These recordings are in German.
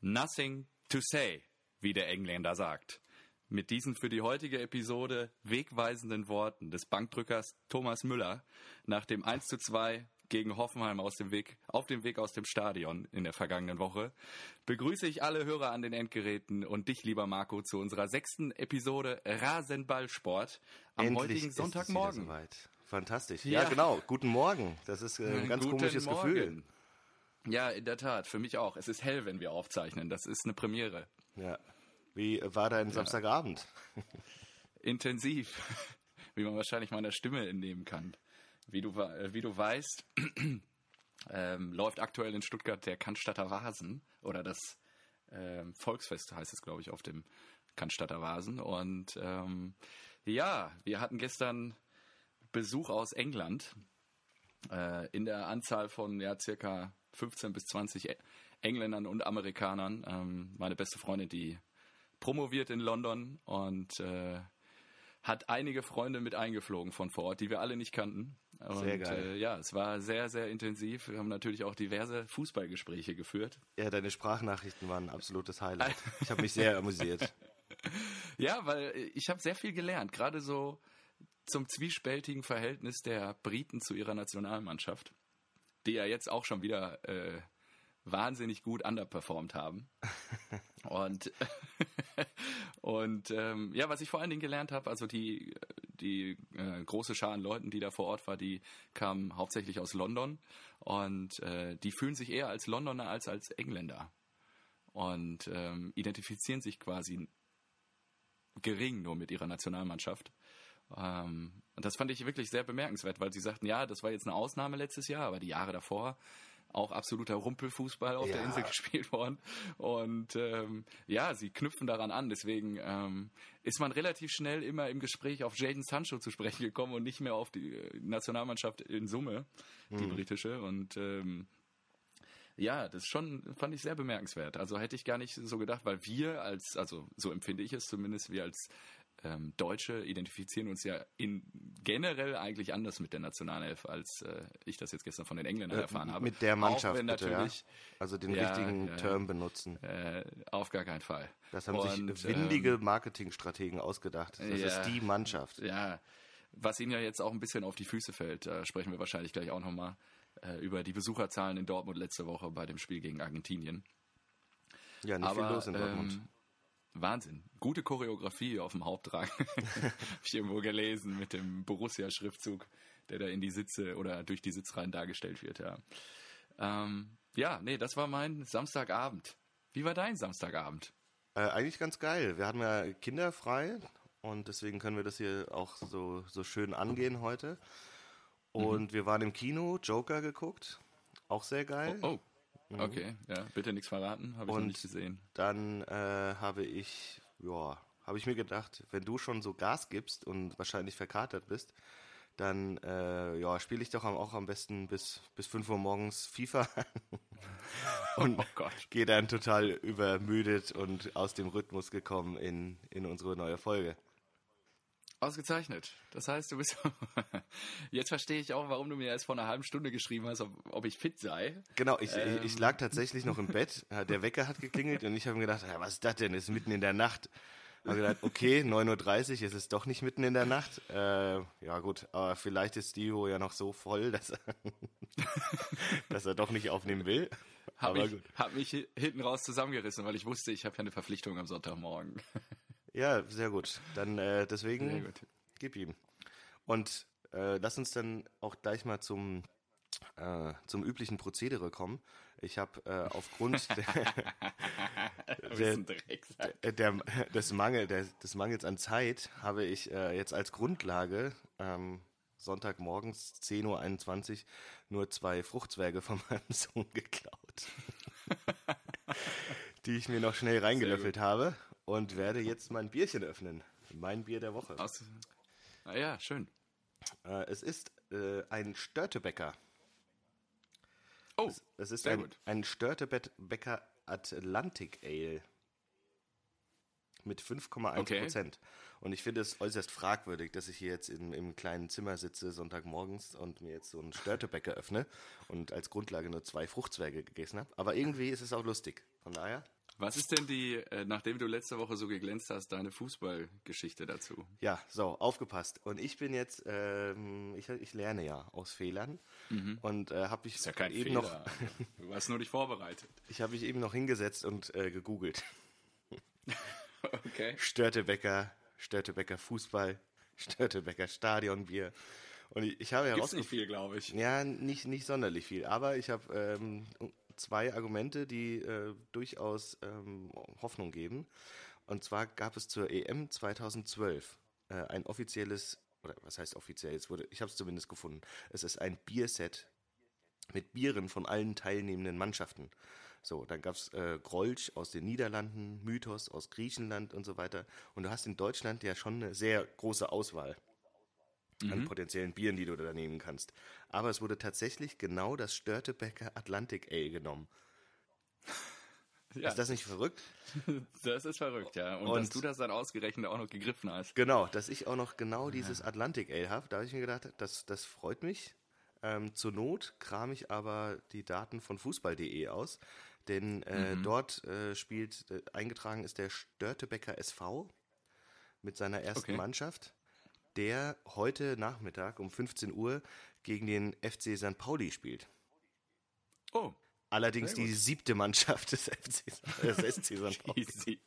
Nothing to say, wie der Engländer sagt. Mit diesen für die heutige Episode wegweisenden Worten des Bankdrückers Thomas Müller nach dem 1 zu 2 gegen Hoffenheim aus dem Weg, auf dem Weg aus dem Stadion in der vergangenen Woche, begrüße ich alle Hörer an den Endgeräten und dich, lieber Marco, zu unserer sechsten Episode Rasenballsport am Endlich heutigen Sonntagmorgen. Fantastisch. Ja. ja. genau. Guten Morgen. Das ist äh, ein ganz Guten komisches Morgen. Gefühl. Ja, in der Tat. Für mich auch. Es ist hell, wenn wir aufzeichnen. Das ist eine Premiere. Ja. Wie war dein Samstagabend? Intensiv. Wie man wahrscheinlich meiner Stimme entnehmen kann. Wie du, äh, wie du weißt, ähm, läuft aktuell in Stuttgart der Cannstatter Vasen oder das ähm, Volksfest heißt es, glaube ich, auf dem Cannstatter Vasen. Und ähm, ja, wir hatten gestern Besuch aus England äh, in der Anzahl von ja, circa 15 bis 20 Engländern und Amerikanern. Ähm, meine beste Freundin, die promoviert in London und äh, hat einige Freunde mit eingeflogen von vor Ort, die wir alle nicht kannten. Und, Sehr geil. Äh, ja, es war sehr, sehr intensiv. Wir haben natürlich auch diverse Fußballgespräche geführt. Ja, deine Sprachnachrichten waren ein absolutes Highlight. Ich habe mich sehr amüsiert. Ja, weil ich habe sehr viel gelernt, gerade so zum zwiespältigen Verhältnis der Briten zu ihrer Nationalmannschaft, die ja jetzt auch schon wieder äh, wahnsinnig gut underperformed haben. und und ähm, ja, was ich vor allen Dingen gelernt habe, also die die äh, große Schar an Leuten, die da vor Ort war, die kamen hauptsächlich aus London und äh, die fühlen sich eher als Londoner als als Engländer und ähm, identifizieren sich quasi gering nur mit ihrer Nationalmannschaft. Ähm, und das fand ich wirklich sehr bemerkenswert, weil sie sagten, ja, das war jetzt eine Ausnahme letztes Jahr, aber die Jahre davor auch absoluter Rumpelfußball auf Ja. der Insel gespielt worden. Und ähm, ja, sie knüpfen daran an. Deswegen ähm, ist man relativ schnell immer im Gespräch auf Jaden Sancho zu sprechen gekommen und nicht mehr auf die äh, Nationalmannschaft in Summe, die britische. Und ähm, ja, das schon fand ich sehr bemerkenswert. Also hätte ich gar nicht so gedacht, weil wir als, also so empfinde ich es zumindest, wir als ähm, Deutsche identifizieren uns ja in generell eigentlich anders mit der Nationalelf, als äh, ich das jetzt gestern von den Engländern erfahren habe. Äh, Mit der Mannschaft Auch wenn bitte, natürlich, ja? Also den Ja, richtigen ja. Term benutzen. äh, auf gar keinen Fall. Das haben Und, sich windige Marketingstrategen ausgedacht. Das ja. ist die Mannschaft. Ja, was ihnen ja jetzt auch ein bisschen auf die Füße fällt, da sprechen wir wahrscheinlich gleich auch nochmal äh, über die Besucherzahlen in Dortmund letzte Woche bei dem Spiel gegen Argentinien. Ja, nicht viel los in Dortmund. Ähm, Wahnsinn. Gute Choreografie auf dem Hauptrang. Habe ich irgendwo gelesen mit dem Borussia-Schriftzug, der da in die Sitze oder durch die Sitzreihen dargestellt wird, ja. Ähm, ja, nee, das war mein Samstagabend. Wie war dein Samstagabend? Äh, eigentlich ganz geil. Wir hatten ja Kinder frei und deswegen können wir das hier auch so, so schön angehen heute. Und wir waren im Kino, Joker geguckt. Auch sehr geil. Oh, okay, ja, bitte nichts verraten, habe ich noch Und nicht gesehen. Dann äh, habe ich, ja, habe ich mir gedacht, wenn du schon so Gas gibst und wahrscheinlich verkatert bist, dann äh, ja, spiele ich doch auch am besten bis, bis 5 Uhr morgens FIFA. Und Oh gehe dann total übermüdet und aus dem Rhythmus gekommen in, in unsere neue Folge. Ausgezeichnet. Das heißt, du bist. Jetzt verstehe ich auch, warum du mir erst vor einer halben Stunde geschrieben hast, ob, ob ich fit sei. Genau, ich, ich lag tatsächlich noch im Bett, ja, der Wecker hat geklingelt und ich habe mir gedacht, ja, was ist das denn? Es ist mitten in der Nacht. Habe gedacht, okay, 9.30 Uhr, es ist doch nicht mitten in der Nacht. Äh, ja gut, aber vielleicht ist Dio ja noch so voll, dass er, dass er doch nicht aufnehmen will. Hab aber ich, gut. hab mich hi- hinten raus zusammengerissen, weil ich wusste, ich habe ja eine Verpflichtung am Sonntagmorgen. Ja, sehr gut. Dann äh, deswegen gut. gib ihm. Und äh, lass uns dann auch gleich mal zum äh, zum üblichen Prozedere kommen. Ich habe äh, aufgrund der, der, der, des, Mangel, des Mangels an Zeit habe ich äh, jetzt als Grundlage ähm, Sonntagmorgens 10.21 Uhr nur zwei Fruchtzwerge von meinem Sohn geklaut, die ich mir noch schnell reingelöffelt habe und werde jetzt mein Bierchen öffnen. Mein Bier der Woche. Aus, ah ja, schön. Äh, es ist äh, ein Störtebäcker. Oh, Es ist sehr ein, gut. ein Störtebäcker Atlantic Ale. Mit 5,1 Okay. Prozent. Und ich finde es äußerst fragwürdig, dass ich hier jetzt in, im kleinen Zimmer sitze, Sonntagmorgens, und mir jetzt so einen Störtebäcker öffne und als Grundlage nur zwei Fruchtzwerge gegessen habe. Aber irgendwie ist es auch lustig. Von daher, Was ist denn die, äh, nachdem du letzte Woche so geglänzt hast, deine Fußballgeschichte dazu? Ja, so, aufgepasst. Und ich bin jetzt, ähm, ich, ich lerne ja aus Fehlern. Mhm. Und äh, habe ich ist ja kein eben Fehler. noch. du hast nur dich vorbereitet. Ich habe mich eben noch hingesetzt und äh, gegoogelt. okay. Störtebecker, Störtebecker Fußball, Störtebecker Stadionbier. Und ich, ich habe herausgefunden. nicht viel, glaube ich. Ja, nicht, nicht sonderlich viel. Aber ich habe ähm, zwei Argumente, die äh, durchaus ähm, Hoffnung geben. Und zwar gab es zur EM 2012 äh, ein offizielles, oder was heißt offiziell, es wurde, ich habe es zumindest gefunden, es ist ein Bierset mit Bieren von allen teilnehmenden Mannschaften. So, dann gab es äh, Grolsch aus den Niederlanden, Mythos aus Griechenland und so weiter. Und du hast in Deutschland ja schon eine sehr große Auswahl mhm. an potenziellen Bieren, die du da nehmen kannst. Aber es wurde tatsächlich genau das Störtebecker Atlantic Ale genommen. Ja. Ist das nicht verrückt? Das ist verrückt, ja. Und, Und, dass du das dann ausgerechnet auch noch gegriffen hast. Genau, dass ich auch noch genau dieses Atlantic Ale habe. Da habe ich mir gedacht, das, das freut mich. Ähm, zur Not kram ich aber die Daten von fußball.de aus, denn äh, mhm. dort äh, spielt, äh, eingetragen ist der Störtebecker SV mit seiner ersten okay. Mannschaft der heute Nachmittag um 15 Uhr gegen den FC St. Pauli spielt. Oh. Allerdings die siebte Mannschaft des FC des SC St. Pauli. Die, sieb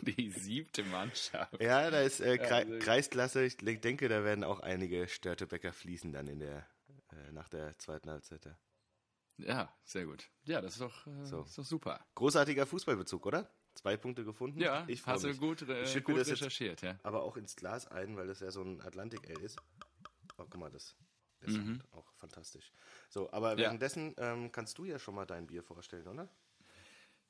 die siebte Mannschaft. Ja, da ist äh, Kre also, Kreisklasse. Ich denke, da werden auch einige Störtebecker fließen dann in der äh, nach der zweiten Halbzeit. Ja, sehr gut. Ja, das ist doch, äh, so. ist doch super. Großartiger Fußballbezug, oder? Zwei Punkte gefunden. Ja, ich hast mich. du gut, äh, ich gut recherchiert, ja. Aber auch ins Glas ein, weil das ja so ein Atlantic Ale ist. Oh, guck mal, das, das mhm. ist auch fantastisch. So, aber währenddessen ja. ähm, kannst du ja schon mal dein Bier vorstellen, oder?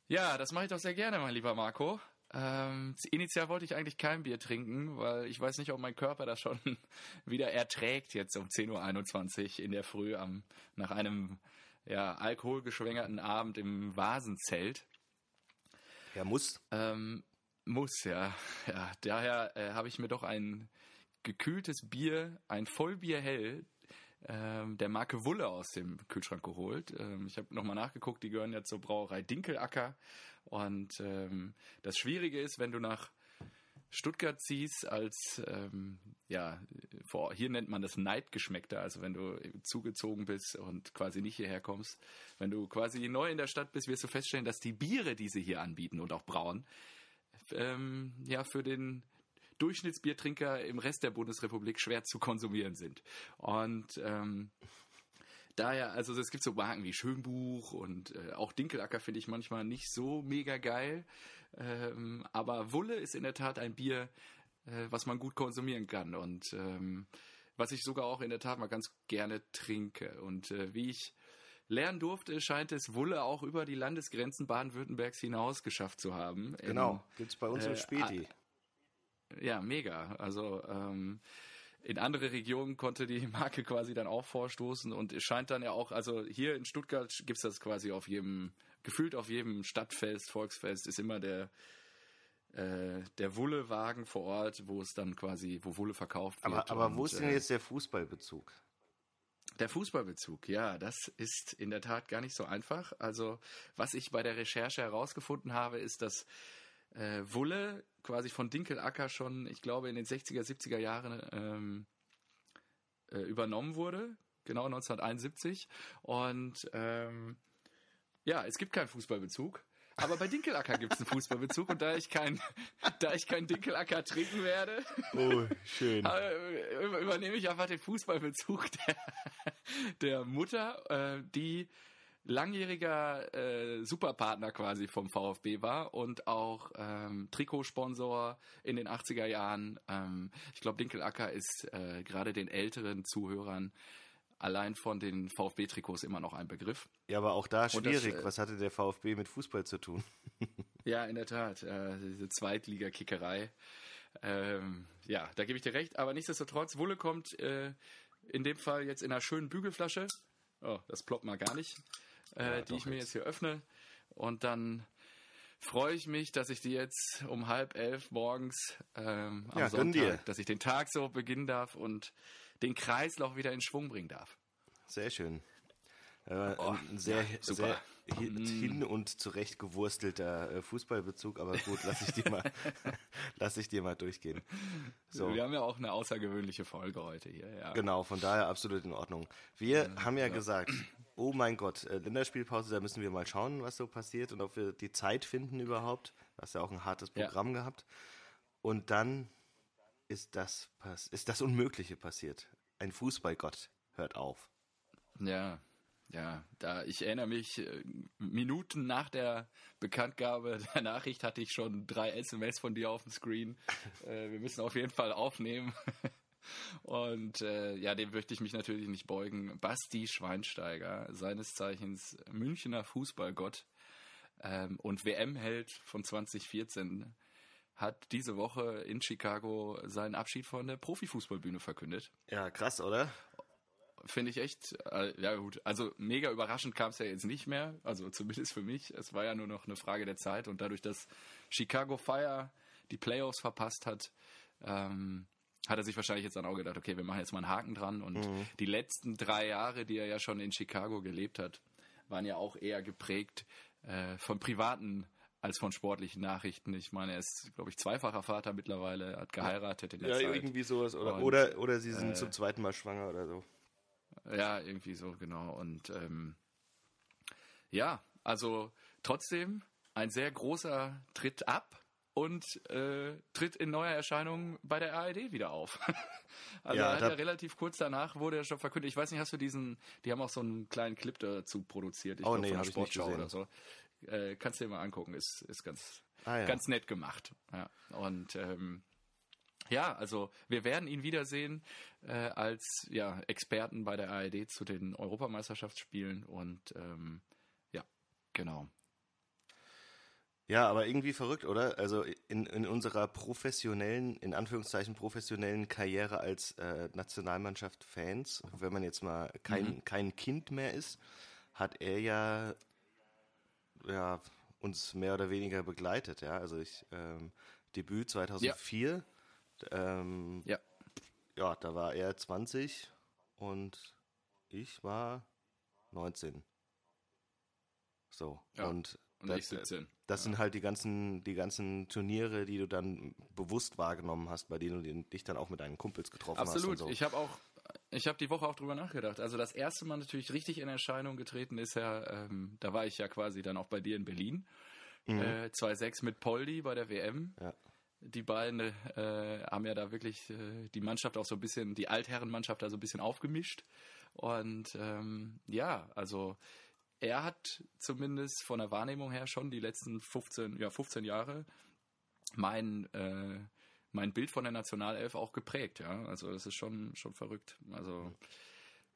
Ja, das mache ich doch sehr gerne, mein lieber Marco. Ähm, initial wollte ich eigentlich kein Bier trinken, weil ich weiß nicht, ob mein Körper das schon wieder erträgt jetzt um 10.21 Uhr in der Früh am, nach einem ja, alkoholgeschwängerten Abend im Vasenzelt. Ja, muss. Ähm, muss, ja. ja daher äh, habe ich mir doch ein gekühltes Bier, ein Vollbier hell, ähm, der Marke Wulle aus dem Kühlschrank geholt. Ähm, ich habe nochmal nachgeguckt, die gehören ja zur Brauerei Dinkelacker. Und ähm, das Schwierige ist, wenn du nach Stuttgart ziehst als, ähm, ja, vor, hier nennt man das Neidgeschmeckter, also wenn du zugezogen bist und quasi nicht hierher kommst. Wenn du quasi neu in der Stadt bist, wirst du feststellen, dass die Biere, die sie hier anbieten und auch brauen, ähm, ja, für den Durchschnittsbiertrinker im Rest der Bundesrepublik schwer zu konsumieren sind. Und ähm, daher, also es gibt so Marken wie Schönbuch und äh, auch Dinkelacker finde ich manchmal nicht so mega geil. Ähm, aber Wulle ist in der Tat ein Bier, äh, was man gut konsumieren kann und ähm, was ich sogar auch in der Tat mal ganz gerne trinke. Und äh, wie ich lernen durfte, scheint es Wulle auch über die Landesgrenzen Baden-Württembergs hinaus geschafft zu haben. Genau, gibt es bei uns äh, im Späti. Ja, mega. Also ähm, in andere Regionen konnte die Marke quasi dann auch vorstoßen und es scheint dann ja auch, also hier in Stuttgart gibt es das quasi auf jedem gefühlt auf jedem Stadtfest, Volksfest ist immer der äh, der Wullewagen vor Ort, wo es dann quasi, wo Wulle verkauft wird. Aber, aber wo ist denn äh, jetzt der Fußballbezug? Der Fußballbezug, ja, das ist in der Tat gar nicht so einfach. Also, was ich bei der Recherche herausgefunden habe, ist, dass äh, Wulle quasi von Dinkelacker schon, ich glaube, in den 60er, 70er Jahren ähm, äh, übernommen wurde, genau 1971. Und ähm, ja, es gibt keinen Fußballbezug. Aber bei Dinkelacker gibt es einen Fußballbezug und da ich kein, da ich kein Dinkelacker trinken werde, oh, schön. Äh, übernehme ich einfach den Fußballbezug der, der Mutter, äh, die langjähriger äh, Superpartner quasi vom VfB war und auch ähm, Trikotsponsor in den 80er Jahren. Ähm, ich glaube, Dinkelacker ist äh, gerade den älteren Zuhörern allein von den VfB-Trikots immer noch ein Begriff. Ja, aber auch da schwierig. Das, äh, Was hatte der VfB mit Fußball zu tun? ja, in der Tat. Äh, diese Zweitliga-Kickerei. Ähm, ja, da gebe ich dir recht. Aber nichtsdestotrotz, Wulle kommt äh, in dem Fall jetzt in einer schönen Bügelflasche. Oh, das ploppt mal gar nicht. Äh, ja, die ich mir jetzt hier öffne. Und dann freue ich mich, dass ich die jetzt um halb elf morgens ähm, am ja, Sonntag, dass ich den Tag so beginnen darf und den Kreislauf wieder in Schwung bringen darf. Sehr schön. Äh, oh, ein sehr, ja, sehr hin, Mm. hin und zurecht gewurstelter äh, Fußballbezug, aber gut, lass ich dir mal, lass ich dir mal durchgehen. So. Wir haben ja auch eine außergewöhnliche Folge heute hier, ja. Genau, von daher absolut in Ordnung. Wir haben ja, gesagt, oh mein Gott, äh, Länderspielpause, da müssen wir mal schauen, was so passiert und ob wir die Zeit finden überhaupt. Du hast ja auch ein hartes Ja. Programm gehabt. Und dann ist das, ist das Unmögliche passiert. Ein Fußballgott hört auf. Ja, ja, da ich erinnere mich, äh, Minuten nach der Bekanntgabe der Nachricht hatte ich schon drei SMS von dir auf dem Screen. Äh, wir müssen auf jeden Fall aufnehmen. Und äh, ja, dem möchte ich mich natürlich nicht beugen. Basti Schweinsteiger, seines Zeichens Münchner Fußballgott ähm, und WM-Held von 2014, hat diese Woche in Chicago seinen Abschied von der Profifußballbühne verkündet Ja, krass, oder? finde ich echt, äh, ja gut, also mega überraschend kam es ja jetzt nicht mehr, also zumindest für mich. Es war ja nur noch eine Frage der Zeit und dadurch, dass Chicago Fire die Playoffs verpasst hat, ähm, hat er sich wahrscheinlich jetzt dann auch gedacht, okay, wir machen jetzt mal einen Haken dran und die letzten drei Jahre, die er ja schon in Chicago gelebt hat, waren ja auch eher geprägt äh, von privaten als von sportlichen Nachrichten. Ich meine, er ist, glaube ich, zweifacher Vater mittlerweile, hat geheiratet in der Ja, Zeit. irgendwie sowas. Oder, Und, oder, oder sie sind zum zweiten Mal schwanger oder so. Ja, irgendwie so, genau. Und ähm, ja, also trotzdem ein sehr großer Tritt ab und äh, tritt in neuer Erscheinung bei der ARD wieder auf. also Ja, er hat ja relativ kurz danach wurde er schon verkündet. Ich weiß nicht, hast du diesen, die haben auch so einen kleinen Clip dazu produziert, ich Oh, glaub, nee, von Sportschau gesehen. oder so. Äh, kannst du dir mal angucken, ist, ist ganz, Ah, ja. ganz nett gemacht. Ja. Und ähm, ja, also wir werden ihn wiedersehen äh, als ja, Experten bei der ARD zu den Europameisterschaftsspielen und ähm, ja, genau. Ja, aber irgendwie verrückt, oder? Also in, in unserer professionellen, in Anführungszeichen professionellen Karriere als äh, Nationalmannschaft Fans, wenn man jetzt mal kein, kein Kind mehr ist, hat er ja, ja uns mehr oder weniger begleitet, ja. Also ich ähm, Debüt 2004, ähm, Ja, ja, da war er 20 und ich war 19. So. Ja, und und ich 17. das sind halt die ganzen, die ganzen Turniere, die du dann bewusst wahrgenommen hast, bei denen du dich dann auch mit deinen Kumpels getroffen Absolut. hast. so. Ich habe auch, ich habe die Woche auch drüber nachgedacht. Also das erste Mal natürlich richtig in Erscheinung getreten ist ja, ähm, da war ich ja quasi dann auch bei dir in Berlin. Äh, 2-6 mit Poldi bei der WM. Ja. Die beiden äh, haben ja da wirklich äh, die Mannschaft auch so ein bisschen, die Altherrenmannschaft da so ein bisschen aufgemischt. Und ähm, ja, also er hat zumindest von der Wahrnehmung her schon die letzten 15, ja, 15 Jahre mein, äh, mein Bild von der Nationalelf auch geprägt, ja. Also das ist schon, schon verrückt. Also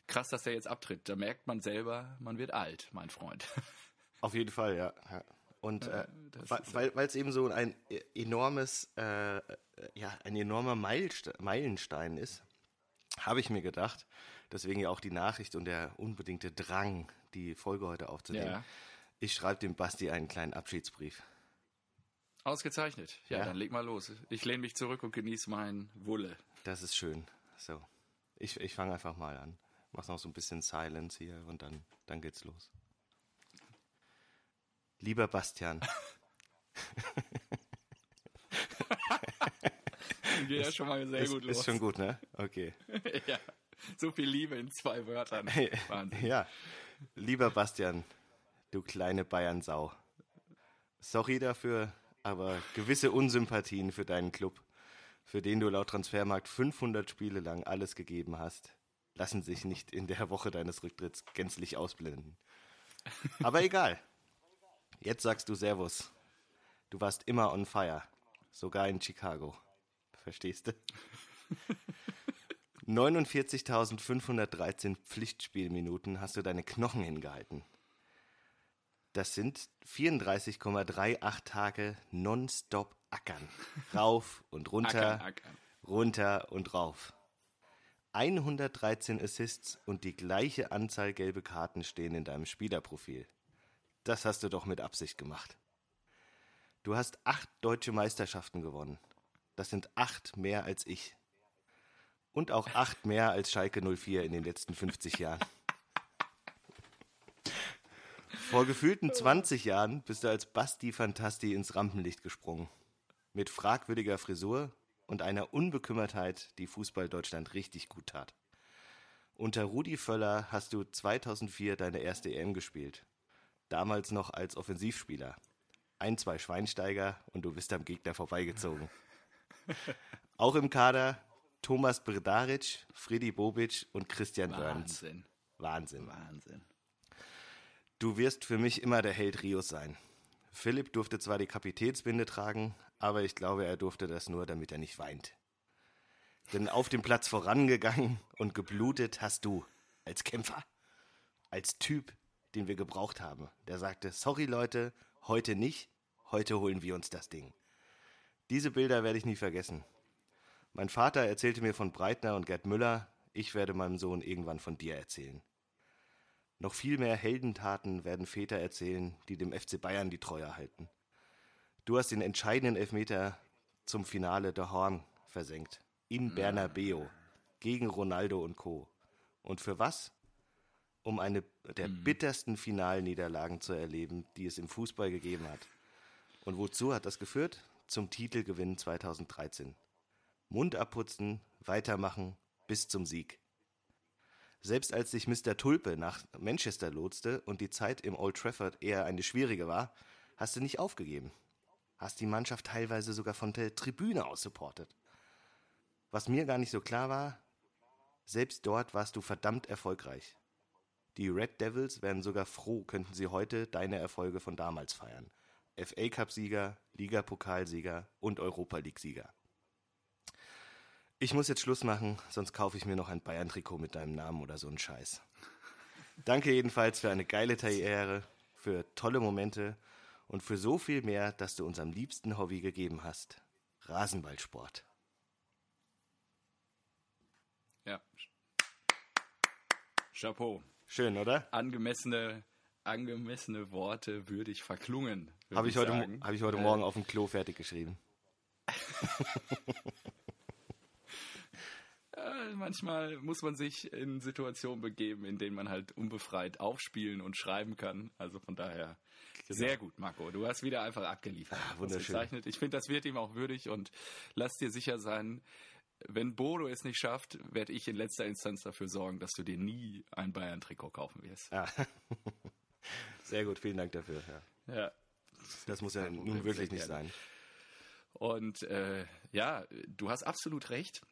krass, dass der jetzt abtritt. Da merkt man selber, man wird alt, mein Freund. Auf jeden Fall, ja. ja. Und äh, weil- weil es eben so ein äh, enormes, äh, ja, ein enormer Meilenstein ist, habe ich mir gedacht, deswegen ja auch die Nachricht und der unbedingte Drang, die Folge heute aufzunehmen. Ja. Ich schreibe dem Basti einen kleinen Abschiedsbrief. Ausgezeichnet. Ja, Ja. dann leg mal los. Ich lehne mich zurück und genieße mein Wulle. Das ist schön. So. Ich, ich fange einfach mal an. Mach noch so ein bisschen Silence hier und dann, dann geht's los. Lieber Bastian, Geht ja schon mal sehr ist, gut los. ist schon gut, ne? Okay. ja. So viel Liebe in zwei Wörtern. Wahnsinn. Ja. Lieber Bastian, du kleine Bayernsau. Sorry dafür, aber gewisse Unsympathien für deinen Club, für den du laut Transfermarkt 500 Spiele lang alles gegeben hast, lassen sich nicht in der Woche deines Rücktritts gänzlich ausblenden. Aber egal. Jetzt sagst du Servus. Du warst immer on fire. Sogar in Chicago. Verstehst du? 49.513 Pflichtspielminuten hast du deine Knochen hingehalten. Das sind 34,38 Tage nonstop ackern. Rauf und runter, Ackern, ackern. runter und rauf. 113 Assists und die gleiche Anzahl gelbe Karten stehen in deinem Spielerprofil. Das hast du doch mit Absicht gemacht. Du hast acht deutsche Meisterschaften gewonnen. Das sind acht mehr als ich. Und auch acht mehr als Schalke 04 in den letzten 50 Jahren. Vor gefühlten 20 Jahren bist du als Basti Fantasti ins Rampenlicht gesprungen. Mit fragwürdiger Frisur und einer Unbekümmertheit, die Fußball Deutschland richtig gut tat. Unter Rudi Völler hast du 2004 deine erste EM gespielt. Damals noch als Offensivspieler. Ein, zwei Schweinsteiger und du bist am Gegner vorbeigezogen. Auch im Kader Thomas Brdaric, Freddy Bobic und Christian Wörns. Wahnsinn. Wahnsinn. Wahnsinn. Du wirst für mich immer der Held Rios sein. Philipp durfte zwar die Kapitänsbinde tragen, aber ich glaube, er durfte das nur, damit er nicht weint. Denn auf dem Platz vorangegangen und geblutet hast du, als Kämpfer, als Typ, den wir gebraucht haben, der sagte, sorry Leute, heute nicht, heute holen wir uns das Ding. Diese Bilder werde ich nie vergessen. Mein Vater erzählte mir von Breitner und Gerd Müller, ich werde meinem Sohn irgendwann von dir erzählen. Noch viel mehr Heldentaten werden Väter erzählen, die dem FC Bayern die Treue halten. Du hast den entscheidenden Elfmeter zum Finale der Horn versenkt. In Bernabeo. Gegen Ronaldo und Co. Und für was? Um eine der bittersten Finalniederlagen zu erleben, die es im Fußball gegeben hat. Und wozu hat das geführt? Zum Titelgewinn 2013. Mund abputzen, weitermachen, bis zum Sieg. Selbst als sich Mr. Tulpe nach Manchester lotste und die Zeit im Old Trafford eher eine schwierige war, hast du nicht aufgegeben. Hast die Mannschaft teilweise sogar von der Tribüne aus supportet. Was mir gar nicht so klar war, selbst dort warst du verdammt erfolgreich. Die Red Devils wären sogar froh, könnten sie heute deine Erfolge von damals feiern. FA Cup-Sieger, Ligapokalsieger und Europa League-Sieger. Ich muss jetzt Schluss machen, sonst kaufe ich mir noch ein Bayern-Trikot mit deinem Namen oder so einen Scheiß. Danke jedenfalls für eine geile Karriere, für tolle Momente und für so viel mehr, dass du unserem liebsten Hobby gegeben hast. Rasenballsport. Ja. Chapeau. Schön, oder? Angemessene, angemessene Worte würdig verklungen. würd Habe ich, heute, sagen. hab ich heute Äh, Morgen auf dem Klo fertig geschrieben. Äh, manchmal muss man sich in Situationen begeben, in denen man halt unbefreit aufspielen und schreiben kann. Also von daher sehr gut, Marco. Du hast wieder einfach abgeliefert. Ah, wunderschön. Ich finde, das wird ihm auch würdig und lass dir sicher sein, wenn Bodo es nicht schafft, werde ich in letzter Instanz dafür sorgen, dass du dir nie ein Bayern-Trikot kaufen wirst. Ja. Sehr gut, vielen Dank dafür. Ja. Ja. Das muss ja Problem, nun wirklich nicht gerne. sein. Und äh, ja, du hast absolut recht.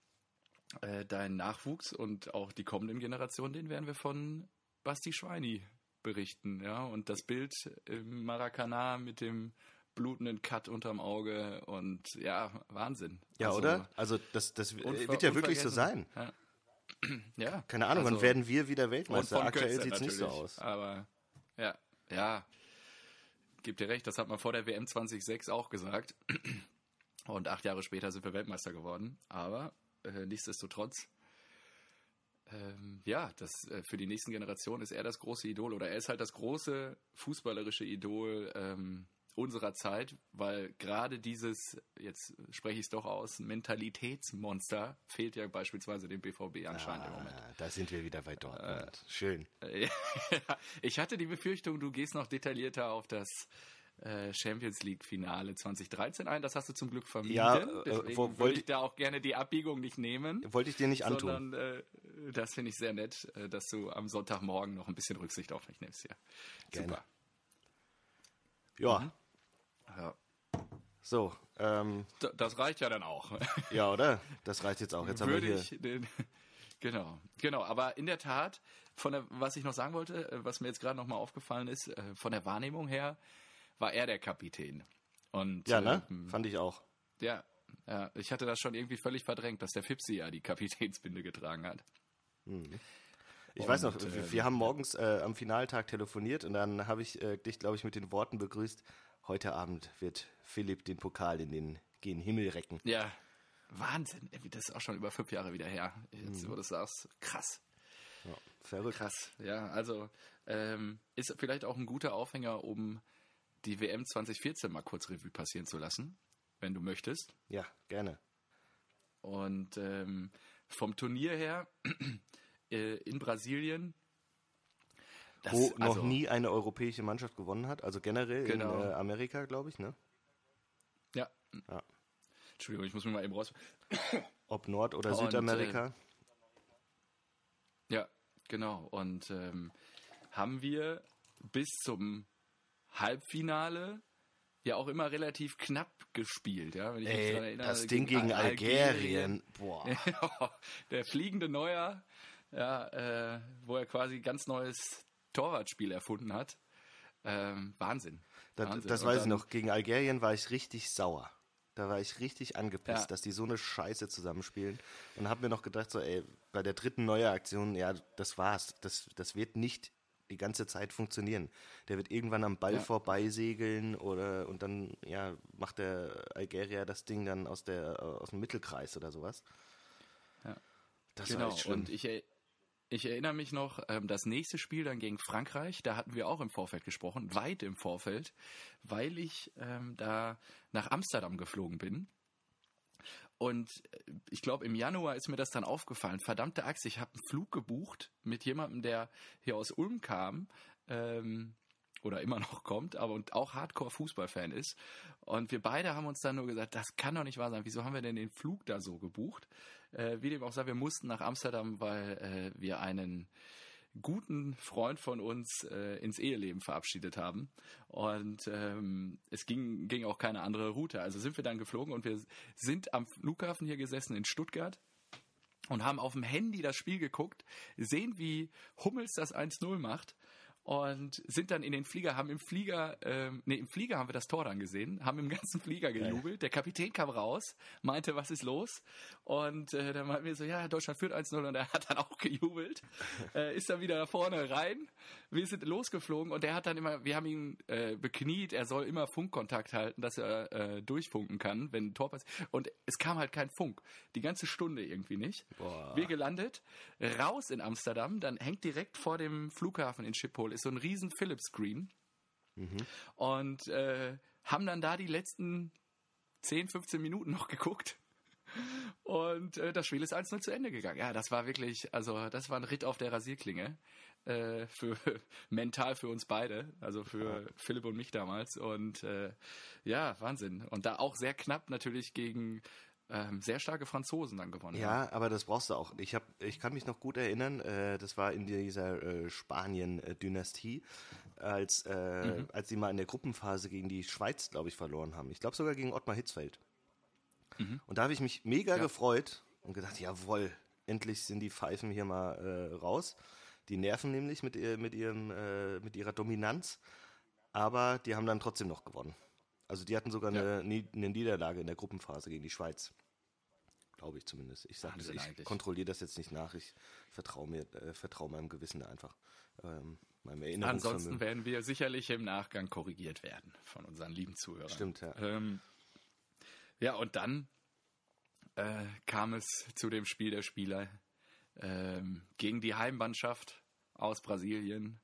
Äh, dein Nachwuchs und auch die kommenden Generationen, den werden wir von Basti Schweini berichten. Ja, und das Bild im Maracanã mit dem blutenden Cut unterm Auge und ja, Wahnsinn. Ja, Also, oder? Also das, das wird ja wirklich so sein. Ja. ja. Keine Ahnung, wann Also- werden wir wieder Weltmeister? Aktuell sieht es nicht so aus. Aber ja, ja, gibt dir recht, das hat man vor der WM 2006 auch gesagt. Und acht Jahre später sind wir Weltmeister geworden. Aber äh, nichtsdestotrotz, ähm, ja, das äh, für die nächsten Generationen ist er das große Idol oder er ist halt das große fußballerische Idol ähm, unserer Zeit, weil gerade dieses, jetzt spreche ich es doch aus, Mentalitätsmonster fehlt ja beispielsweise dem BVB anscheinend im Moment. Ah, da sind wir wieder bei Dortmund. Schön. Äh, Ja, ich hatte die Befürchtung, du gehst noch detaillierter auf das äh, Champions League Finale 2013 ein. Das hast du zum Glück vermieden. Ja, äh, Deswegen wo- wollte ich da auch gerne die Abbiegung nicht nehmen. Wollte ich dir nicht antun. Sondern äh, das finde ich sehr nett, äh, dass du am Sonntagmorgen noch ein bisschen Rücksicht auf mich nimmst hier. Gerne. Super. Ja, Ja. so. Ähm, Das reicht ja dann auch. ja, oder? Das reicht jetzt auch. Jetzt haben wir würde hier. ich den, genau, genau. Aber in der Tat, von der, was ich noch sagen wollte, äh, was mir jetzt gerade noch mal aufgefallen ist, äh, von der Wahrnehmung her, war er der Kapitän. Und Ja, ne? ähm, Fand ich auch. ja, ja, ich hatte das schon irgendwie völlig verdrängt, dass der Fipsi ja die Kapitänsbinde getragen hat. Ich weiß noch, Und, wir, wir haben morgens äh, am Finaltag telefoniert und dann habe ich äh, dich, glaube ich, mit den Worten begrüßt. Heute Abend wird Philipp den Pokal in den gen Himmel recken. Ja, Wahnsinn. Das ist auch schon über fünf Jahre wieder her. Jetzt, Mhm. wo du sagst, krass. Verrückt. Krass, ja. Also ähm, ist vielleicht auch ein guter Aufhänger, um die WM 2014 mal kurz Revue passieren zu lassen, wenn du möchtest. Ja, gerne. Und ähm, vom Turnier her äh, in Brasilien Das, wo noch also, nie eine europäische Mannschaft gewonnen hat, also generell genau. in äh, Amerika, glaube ich, ne? Ja. ja. Entschuldigung, ich muss mir mal eben raus. Ob Nord- oder Und, Südamerika? Äh, ja, genau. Und ähm, haben wir bis zum Halbfinale ja auch immer relativ knapp gespielt, ja. Wenn ich Ey, mich daran erinnere, das Ding gegen, gegen Algerien. Algerien. Boah. der fliegende Neuer, ja, äh, wo er quasi ganz neues Torwartspiel erfunden hat. Ähm, Wahnsinn. Das, Wahnsinn. das weiß dann, ich noch. Gegen Algerien war ich richtig sauer. Da war ich richtig angepisst, ja. dass die so eine Scheiße zusammenspielen. Und habe mir noch gedacht, so, ey, bei der dritten Neueraktion, ja, das war's. Das, das wird nicht die ganze Zeit funktionieren. Der wird irgendwann am Ball ja. vorbeisegeln oder und dann ja macht der Algerier das Ding dann aus der äh, aus dem Mittelkreis oder sowas. Ja. Das genau. war echt schlimm. Und ich, ich erinnere mich noch, ähm, das nächste Spiel dann gegen Frankreich, da hatten wir auch im Vorfeld gesprochen, weit im Vorfeld, weil ich ähm, da nach Amsterdam geflogen bin und äh, ich glaube, im Januar ist mir das dann aufgefallen. Verdammte Axt, ich habe einen Flug gebucht mit jemandem, der hier aus Ulm kam. Ähm, oder immer noch kommt, aber und auch Hardcore-Fußballfan ist. Und wir beide haben uns dann nur gesagt, das kann doch nicht wahr sein. Wieso haben wir denn den Flug da so gebucht? Äh, wie dem auch sei, wir mussten nach Amsterdam, weil äh, wir einen guten Freund von uns äh, ins Eheleben verabschiedet haben. Und ähm, es ging, ging auch keine andere Route. Also sind wir dann geflogen und wir sind am Flughafen hier gesessen in Stuttgart und haben auf dem Handy das Spiel geguckt, sehen, wie Hummels das 1-0 macht und sind dann in den Flieger, haben im Flieger, ähm, nee, im Flieger haben wir das Tor dann gesehen, haben im ganzen Flieger gejubelt. Der Kapitän kam raus, meinte, was ist los? Und äh, dann meinten wir so, ja, Deutschland führt 1-0 und er hat dann auch gejubelt, äh, ist dann wieder da vorne rein. Wir sind losgeflogen und er hat dann immer, wir haben ihn äh, bekniet, er soll immer Funkkontakt halten, dass er äh, durchfunken kann, wenn ein Tor passiert. Und es kam halt kein Funk. Die ganze Stunde irgendwie nicht. Boah. Wir gelandet, raus in Amsterdam, dann hängt direkt vor dem Flughafen in Schiphol ist so ein riesen Philips Screen. Mhm. Und äh, haben dann da die letzten 10, 15 Minuten noch geguckt. Und äh, das Spiel ist 1-0 zu Ende gegangen. Ja, das war wirklich, also das war ein Ritt auf der Rasierklinge. Äh, für mental für uns beide, also für ja. Philipp und mich damals. Und äh, ja, Wahnsinn. Und da auch sehr knapp natürlich gegen ähm, sehr starke Franzosen dann gewonnen ja, haben. Ja, aber das brauchst du auch. Ich, hab, ich kann mich noch gut erinnern, äh, das war in dieser äh, Spanien-Dynastie, als, äh, mhm. als sie mal in der Gruppenphase gegen die Schweiz, glaube ich, verloren haben. Ich glaube sogar gegen Ottmar Hitzfeld. Mhm. Und da habe ich mich mega ja. gefreut und gedacht, jawohl, endlich sind die Pfeifen hier mal äh, raus. Die nerven nämlich mit, ihr, mit, ihrem, äh, mit ihrer Dominanz, aber die haben dann trotzdem noch gewonnen. Also die hatten sogar ja. eine, eine, Niederlage in der Gruppenphase gegen die Schweiz. Glaube ich zumindest. Ich sage ich kontrolliere das jetzt nicht nach. Ich vertraue mir, äh, vertraue meinem Gewissen einfach. Ähm, meinem Ansonsten werden wir sicherlich im Nachgang korrigiert werden von unseren lieben Zuhörern. Stimmt, ja. Ähm, ja, und dann äh, kam es zu dem Spiel der Spieler ähm, gegen die Heimmannschaft aus Brasilien.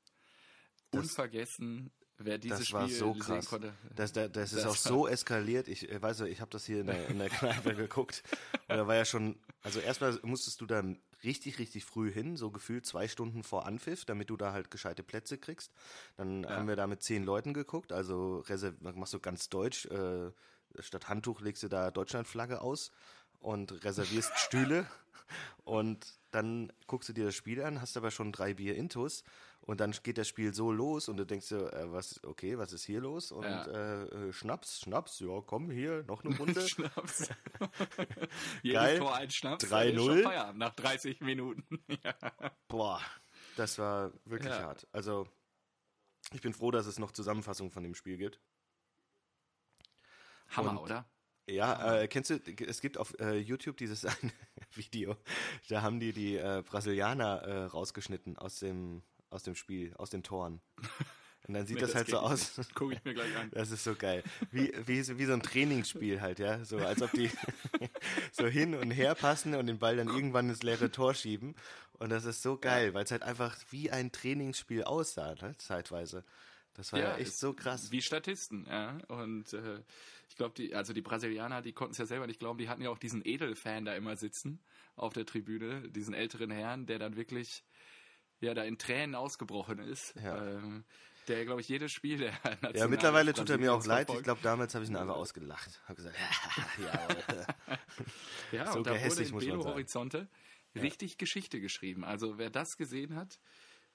Das, Unvergessen wer dieses das war Spiel so krass. konnte. Das, das, das ist auch so eskaliert. Ich äh, weiß, ich habe das hier in der, in der Kneipe geguckt. Und da war ja schon, also erstmal musstest du dann richtig, richtig früh hin, so gefühlt zwei Stunden vor Anpfiff, damit du da halt gescheite Plätze kriegst. Dann ja. haben wir da mit zehn Leuten geguckt, also machst du ganz deutsch, äh, statt Handtuch legst du da Deutschlandflagge aus und reservierst Stühle und dann guckst du dir das Spiel an, hast aber schon drei Bier Intus und dann geht das Spiel so los und du denkst dir, äh, was, okay, was ist hier los? Und ja. äh, äh Schnaps, Schnaps, ja, komm hier, noch eine Runde. Schnaps. Geil. Tor ein Schnaps. 3-0. Nach 30 Minuten. ja. Boah, das war wirklich ja. hart. Also, ich bin froh, dass es noch Zusammenfassungen von dem Spiel gibt. Hammer, und, oder? Ja, äh, kennst du, es gibt auf äh, YouTube dieses eine Video, da haben die die äh, Brasilianer äh, rausgeschnitten aus dem, aus dem Spiel, aus den Toren. Und dann sieht nee, das, das, halt so aus. Gucke ich mir gleich an. Das ist so geil. Wie, wie, wie so ein Trainingsspiel halt, ja. So als ob die so hin und her passen und den Ball dann irgendwann ins leere Tor schieben. Und das ist so geil, weil es halt einfach wie ein Trainingsspiel aussah, ne, zeitweise. Das war ja, ja echt so krass. Wie Statisten, ja. Und äh, ich glaube, die, also die Brasilianer, die konnten es ja selber nicht glauben, die hatten ja auch diesen Edelfan da immer sitzen auf der Tribüne, diesen älteren Herrn, der dann wirklich ja da in Tränen ausgebrochen ist. Ja. Ähm, der, glaube ich, jedes Spiel der Ja, National- mittlerweile tut er mir auch leid. Ich glaube, damals habe ich ihn einfach ausgelacht. Habe gesagt, ja, Ja, So und da wurde in Belo. Horizonte richtig Geschichte geschrieben. Also wer das gesehen hat,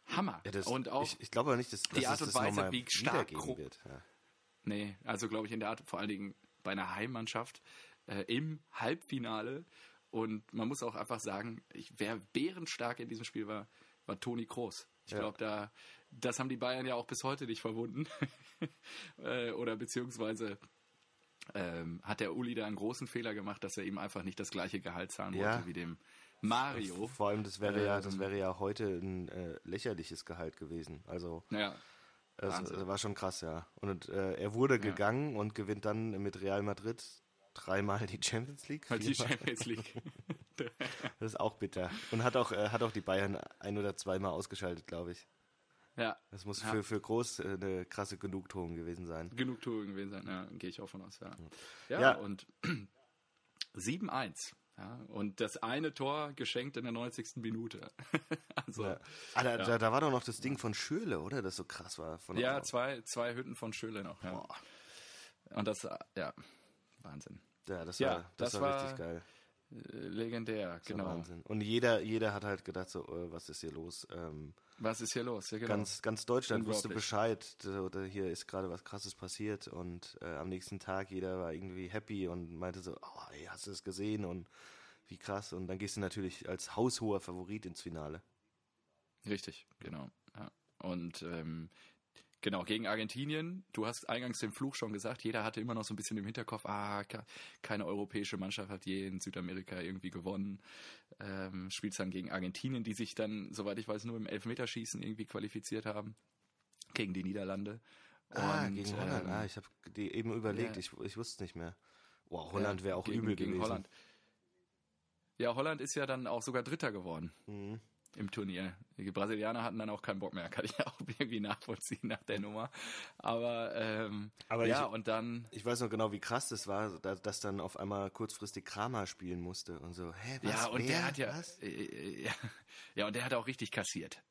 Hammer. ja das, und auch, ich, ich glaube nicht, dass, die Art und das Weise, wie stark wird. Ja. nee, also glaube ich in der Art, vor allen Dingen bei einer Heimmannschaft äh, im Halbfinale. Und man muss auch einfach sagen, ich, wer bärenstark in diesem Spiel war, war Toni Kroos. Ich Ja. glaube, da, das haben die Bayern ja auch bis heute nicht verwunden. äh, oder beziehungsweise ähm, hat der Uli da einen großen Fehler gemacht, dass er ihm einfach nicht das gleiche Gehalt zahlen Ja. wollte wie dem Mario. Vor allem, das wäre ja, das Ähm, wäre ja heute ein äh, lächerliches Gehalt gewesen. Also Ja, das, das war schon krass, ja. Und äh, er wurde gegangen und gewinnt dann mit Real Madrid dreimal die Champions League. Halt die. Champions League. Das ist auch bitter. Und hat auch, äh, hat auch die Bayern ein oder zweimal ausgeschaltet, glaube ich. ja, Das muss Ja. für, für Groß äh, eine krasse Genugtuung gewesen sein. genug Tour gewesen sein. Ja, gehe ich auch von aus, ja. Ja, Ja. und 7-1. Ja, und das eine Tor geschenkt in der 90. Minute. also, Ja. ja, Ah, da, da, da war doch noch das Ding von Schürle, oder? Das so krass war. Von zwei, zwei Hütten von Schöle noch. Ja. Und das, ja, Wahnsinn. Ja, das Ja, war, das das war, war- richtig geil. Legendär, genau. Wahnsinn. Und jeder, jeder hat halt gedacht, so, äh, was ist hier los? Ähm, Was ist hier los? Ja, genau. ganz, ganz Deutschland wusste. Bescheid, da hier ist gerade was Krasses passiert und äh, am nächsten Tag jeder war irgendwie happy und meinte so, oh, ey, hast du es gesehen und wie krass. Und dann gehst du natürlich als haushoher Favorit ins Finale. Richtig, genau. Ja. Und ähm, genau, gegen Argentinien, du hast eingangs den Fluch schon gesagt, jeder hatte immer noch so ein bisschen im Hinterkopf, ah, ke- keine europäische Mannschaft hat je in Südamerika irgendwie gewonnen. Ähm, spielst dann gegen Argentinien, die sich dann, soweit ich weiß, nur im Elfmeterschießen irgendwie qualifiziert haben. Gegen die Niederlande. ah, Und, gegen Holland. ähm, ah, ich habe die eben überlegt, ja. ich, ich wusste es nicht mehr. Wow, Holland wäre auch gegen, übel gegen gewesen. Holland. Ja, Holland ist ja dann auch sogar Dritter geworden. Mhm. Im Turnier. Die Brasilianer hatten dann auch keinen Bock mehr, kann ich auch irgendwie nachvollziehen nach der Nummer. Aber, ähm, Aber ja, ich- und dann, Ich weiß noch genau, wie krass das war, da- dass dann auf einmal kurzfristig Kramer spielen musste und so, hä, was, ja, und wer, der hat ja, äh, äh, ja, ja, und der hat auch richtig kassiert.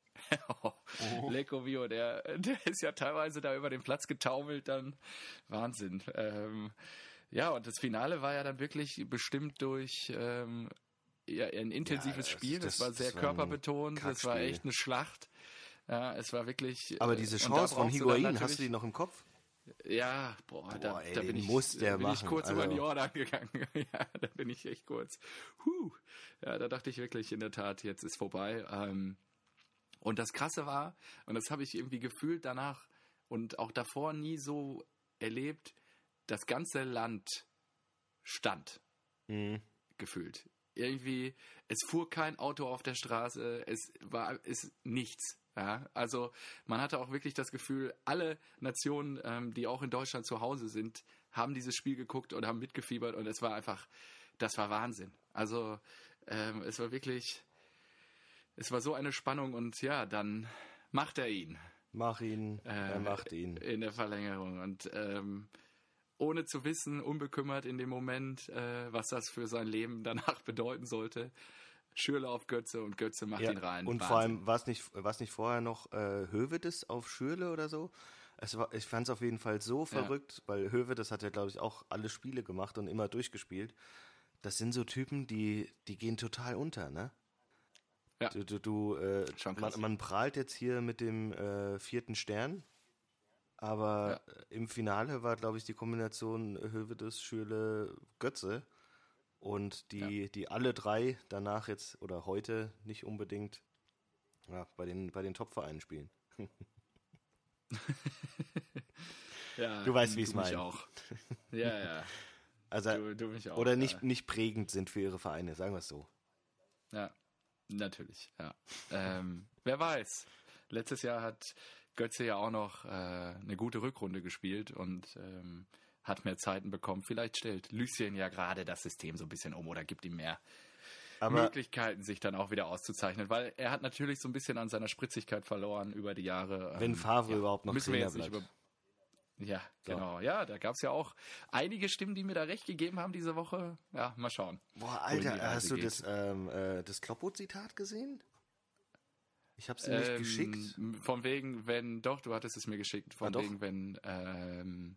Oh. Lecco Mio, der, der ist ja teilweise da über den Platz getaumelt, dann Wahnsinn. Ähm, ja, und das Finale war ja dann wirklich bestimmt durch ähm, ja, ein intensives das- Spiel. Das, das- war das sehr war ein körperbetont, das war echt eine Schlacht. Ja, es war wirklich. Aber äh, diese da Chance von Higuain, hast du die noch im Kopf? Ja, boah, da, Boah, ey, da bin ich, bin ich kurz also. über den Jordan gegangen. ja, da bin ich echt kurz. Huh. Ja, da dachte ich wirklich in der Tat, jetzt ist vorbei. Ähm, und das Krasse war, und das habe ich irgendwie gefühlt danach und auch davor nie so erlebt, das ganze Land stand Mhm. gefühlt. Irgendwie, es fuhr kein Auto auf der Straße, es war ist nichts. Ja, also man hatte auch wirklich das Gefühl, alle Nationen, ähm, die auch in Deutschland zu Hause sind, haben dieses Spiel geguckt und haben mitgefiebert und es war einfach, das war Wahnsinn. Also ähm, es war wirklich, es war so eine Spannung und ja, dann macht er ihn Mach ihn, er äh, macht ihn. in der Verlängerung und ähm, ohne zu wissen, unbekümmert in dem Moment, äh, was das für sein Leben danach bedeuten sollte. Schürle auf Götze und Götze macht Ja, ihn rein. und Wahnsinn. vor allem, war es nicht, war's nicht vorher noch äh, Hövedes auf Schürle oder so? Es war, ich fand es auf jeden Fall so verrückt, weil Hövedes hat ja, glaube ich, auch alle Spiele gemacht und immer durchgespielt. Das sind so Typen, die, die gehen total unter, ne? Ja. Du, du, du äh, man, man prahlt jetzt hier mit dem äh, vierten Stern, aber äh, im Finale war, glaube ich, die Kombination Hövedes, Schürle, Götze. Und die, die alle drei danach jetzt oder heute nicht unbedingt ja, bei den, bei den Top-Vereinen spielen. ja, du weißt, wie ich's du mich mein. auch. Ja, ja. Also, Du, du mich auch. oder ja. nicht, nicht prägend sind für ihre Vereine, sagen wir es so. Ja, natürlich, ja. Ähm, wer weiß. Letztes Jahr hat Götze ja auch noch äh, eine gute Rückrunde gespielt und ähm, hat mehr Zeiten bekommen. Vielleicht stellt Lucien ja gerade das System so ein bisschen um oder gibt ihm mehr Aber Möglichkeiten, sich dann auch wieder auszuzeichnen, weil er hat natürlich so ein bisschen an seiner Spritzigkeit verloren über die Jahre. wenn Ähm, Favre ja, überhaupt noch müssen wir Trainer jetzt nicht bleibt. über ja, genau. Ja, da gab es ja auch einige Stimmen, die mir da recht gegeben haben diese Woche. Ja, mal schauen. Boah, Alter, hast du geht. das, ähm, äh, das Kloppo-Zitat gesehen? Ich habe sie nicht Ähm, geschickt. Von wegen, wenn, doch, du hattest es mir geschickt, von Ah, wegen, wenn, ähm,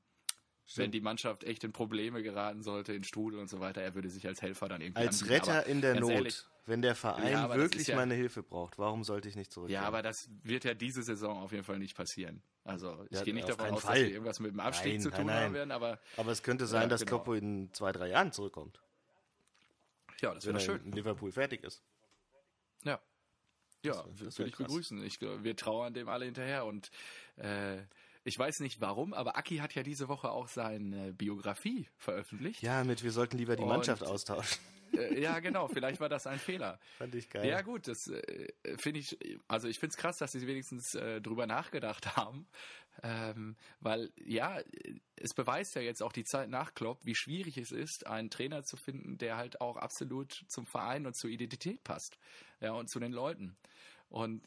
Stimmt. wenn die Mannschaft echt in Probleme geraten sollte, in Strudel und so weiter, er würde sich als Helfer dann irgendwie Als anbieten. Retter Aber in der Not. ehrlich, wenn der Verein Ja, wirklich ja- meine Hilfe braucht, warum sollte ich nicht zurückgehen? Ja, aber das wird ja diese Saison auf jeden Fall nicht passieren. Also ich Ja, gehe nicht davon aus, Fall. dass wir irgendwas mit dem Abstieg Nein, zu nein, tun nein. haben werden, aber aber es könnte sein, dass genau. Kloppo in zwei, drei Jahren zurückkommt, ja, das wenn wäre schön. in Liverpool fertig ist. Ja. Ja, Das- das, würde ich krass. begrüßen. Ich, glaub, wir trauern dem alle hinterher und äh, ich weiß nicht warum, aber Aki hat ja diese Woche auch seine Biografie veröffentlicht. Ja, mit wir sollten lieber die Und- Mannschaft austauschen. Äh, ja, genau, vielleicht war das ein Fehler. Fand ich geil. Ja, gut, das äh, finde ich, also ich finde es krass, dass sie wenigstens äh, drüber nachgedacht haben. Ähm, weil, ja, es beweist ja jetzt auch die Zeit nach Klopp, wie schwierig es ist, einen Trainer zu finden, der halt auch absolut zum Verein und zur Identität passt. Ja, und zu den Leuten. Und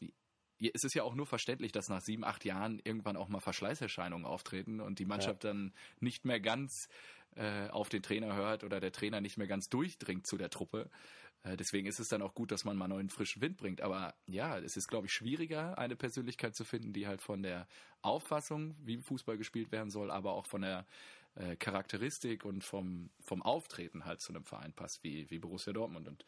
es ist ja auch nur verständlich, dass nach sieben, acht Jahren irgendwann auch mal Verschleißerscheinungen auftreten und die Mannschaft dann nicht mehr ganz äh, auf den Trainer hört oder der Trainer nicht mehr ganz durchdringt zu der Truppe. Äh, deswegen ist es dann auch gut, dass man mal neuen frischen Wind bringt. Aber ja, es ist, glaube ich, schwieriger, eine Persönlichkeit zu finden, die halt von der Auffassung, wie Fußball gespielt werden soll, aber auch von der äh, Charakteristik und vom, vom Auftreten halt zu einem Verein passt, wie, wie Borussia Dortmund. Und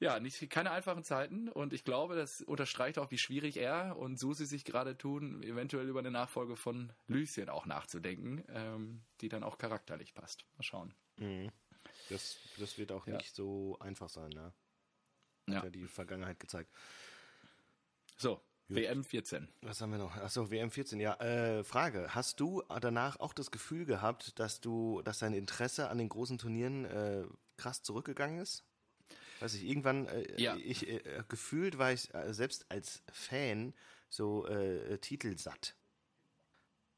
ja, nicht, keine einfachen Zeiten und ich glaube, das unterstreicht auch, wie schwierig er und Susi sich gerade tun, eventuell über eine Nachfolge von Lucien auch nachzudenken, ähm, die dann auch charakterlich passt. Mal schauen. Mhm. Das, das wird auch Ja. nicht so einfach sein, ne? Hat Ja. ja die Vergangenheit gezeigt. So, WM 14. Was haben wir noch? Achso, WM 14. Ja, äh, Frage. Hast du danach auch das Gefühl gehabt, dass du, dass dein Interesse an den großen Turnieren äh, krass zurückgegangen ist? Weiß ich, irgendwann, äh, Ja. ich, äh, gefühlt war ich äh, selbst als Fan so äh, titelsatt.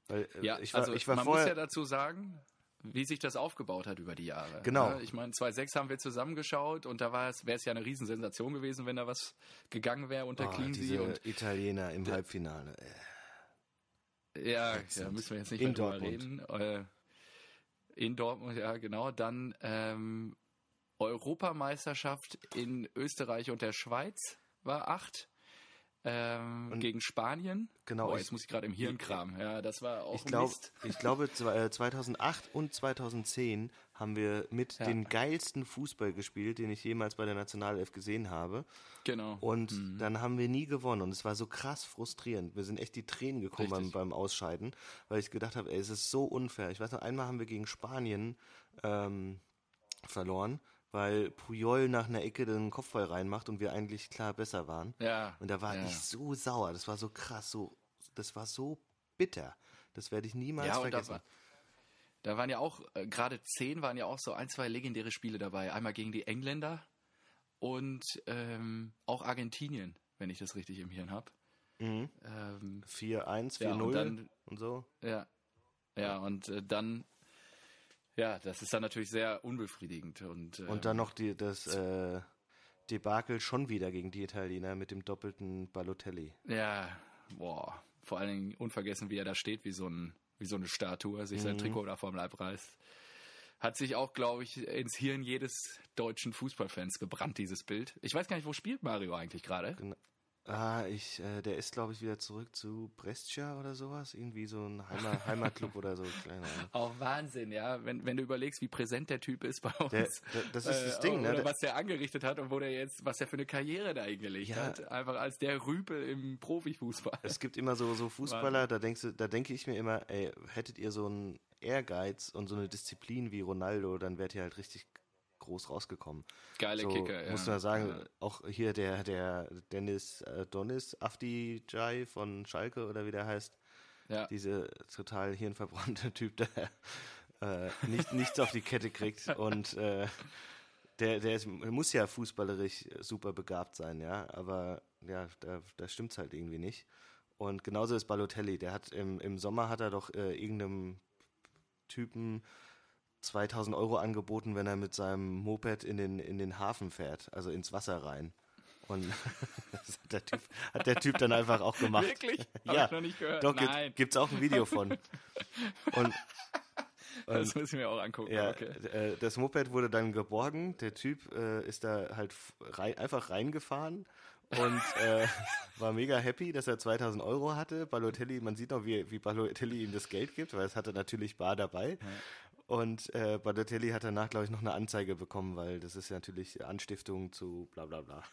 Weil äh, Ja, ich war, also ich war man vorher, muss ja dazu sagen, wie sich das aufgebaut hat über die Jahre. Genau. Ja, ich meine, 2006 haben wir zusammengeschaut und da wäre es ja eine Riesensensation gewesen, wenn da was gegangen wäre unter oh, Cleansey diese und Italiener im Halbfinale. Äh, Ja, ja, müssen wir jetzt nicht In mehr drüber reden. Äh, in Dortmund, ja, genau. Dann ähm, Europameisterschaft in Österreich und der Schweiz war acht. Ähm, Und- gegen Spanien. Genau, Boah, ich- jetzt muss ich gerade im Hirn kramen. Ja, das war auch Ich, glaub, Mist. ich glaube, zwe- äh, 2008 und 2010 haben wir mit Ja. den geilsten Fußball gespielt, den ich jemals bei der Nationalelf gesehen habe. Genau. Und Mhm. dann haben wir nie gewonnen. Und es war so krass frustrierend. Wir sind echt die Tränen gekommen beim, beim Ausscheiden, weil ich gedacht habe, ey, es ist so unfair. Ich weiß noch, einmal haben wir gegen Spanien ähm, verloren, weil Puyol nach einer Ecke den Kopfball reinmacht und wir eigentlich klar besser waren. ja. Und da war ja. ich so sauer. Das war so krass, so, das war so bitter. Das werde ich niemals Ja, vergessen. da waren ja auch, äh, gerade zehn waren ja auch so ein, zwei legendäre Spiele dabei. Einmal gegen die Engländer und ähm, auch Argentinien, wenn ich das richtig im Hirn habe. Mhm. Ähm, 4-1, 4-0 Ja, und und, so. Ja. Ja, und äh, dann, ja, das ist dann natürlich sehr unbefriedigend. Und, äh, Und dann noch die, das äh, Debakel schon wieder gegen die Italiener mit dem doppelten Balotelli. Ja, boah. Vor allen Dingen unvergessen, wie er da steht, wie so, ein, wie so eine Statue, sich sein Mhm. Trikot da vom Leib reißt. Hat sich auch, glaube ich, ins Hirn jedes deutschen Fußballfans gebrannt, dieses Bild. Ich weiß gar nicht, wo spielt Mario eigentlich gerade? Ah, ich, äh, der ist, glaube ich, wieder zurück zu Brescia oder sowas. Irgendwie so ein Heimat, Heimatclub oder so. Keine Ahnung. Auch Wahnsinn, ja. Wenn, wenn du überlegst, wie präsent der Typ ist bei uns. Der, der, das ist das Ding, ne? Oder Der, was der angerichtet hat und wo der jetzt, was der für eine Karriere da hingelegt Ja. hat. Einfach als der Rüpel im Profifußball. es gibt immer so, so Fußballer, da denkst du, da denke ich mir immer, ey, hättet ihr so einen Ehrgeiz und so eine Disziplin wie Ronaldo, dann wärt ihr halt richtig groß rausgekommen. Geile so, Kicker, ja. Muss man sagen, Ja. auch hier der, der Dennis äh, Donis Afdijai von Schalke oder wie der heißt, Ja. diese total hirnverbrannte Typ, der äh, nicht, nichts auf die Kette kriegt und äh, der, der ist, muss ja fußballerisch super begabt sein, ja, aber ja, da, da stimmt's halt irgendwie nicht. Und genauso ist Balotelli, der hat im, im Sommer hat er doch äh, irgendeinem Typen 2000 Euro angeboten, wenn er mit seinem Moped in den, in den Hafen fährt, also ins Wasser rein. Und das hat der, typ, hat der Typ dann einfach auch gemacht. Wirklich? Hab Ja, ich noch nicht gehört. Doch, gibt, Nein. gibt's auch ein Video von. Und das müssen wir auch angucken. Ja, okay. äh, das Moped wurde dann geborgen. Der Typ äh, ist da halt rei einfach reingefahren und äh, war mega happy, dass er 2000 Euro hatte. Balotelli, man sieht noch, wie, wie Balotelli ihm das Geld gibt, weil es hatte natürlich bar dabei. Und äh, Balotelli hat danach, glaube ich, noch eine Anzeige bekommen, weil das ist ja natürlich Anstiftung zu bla bla bla.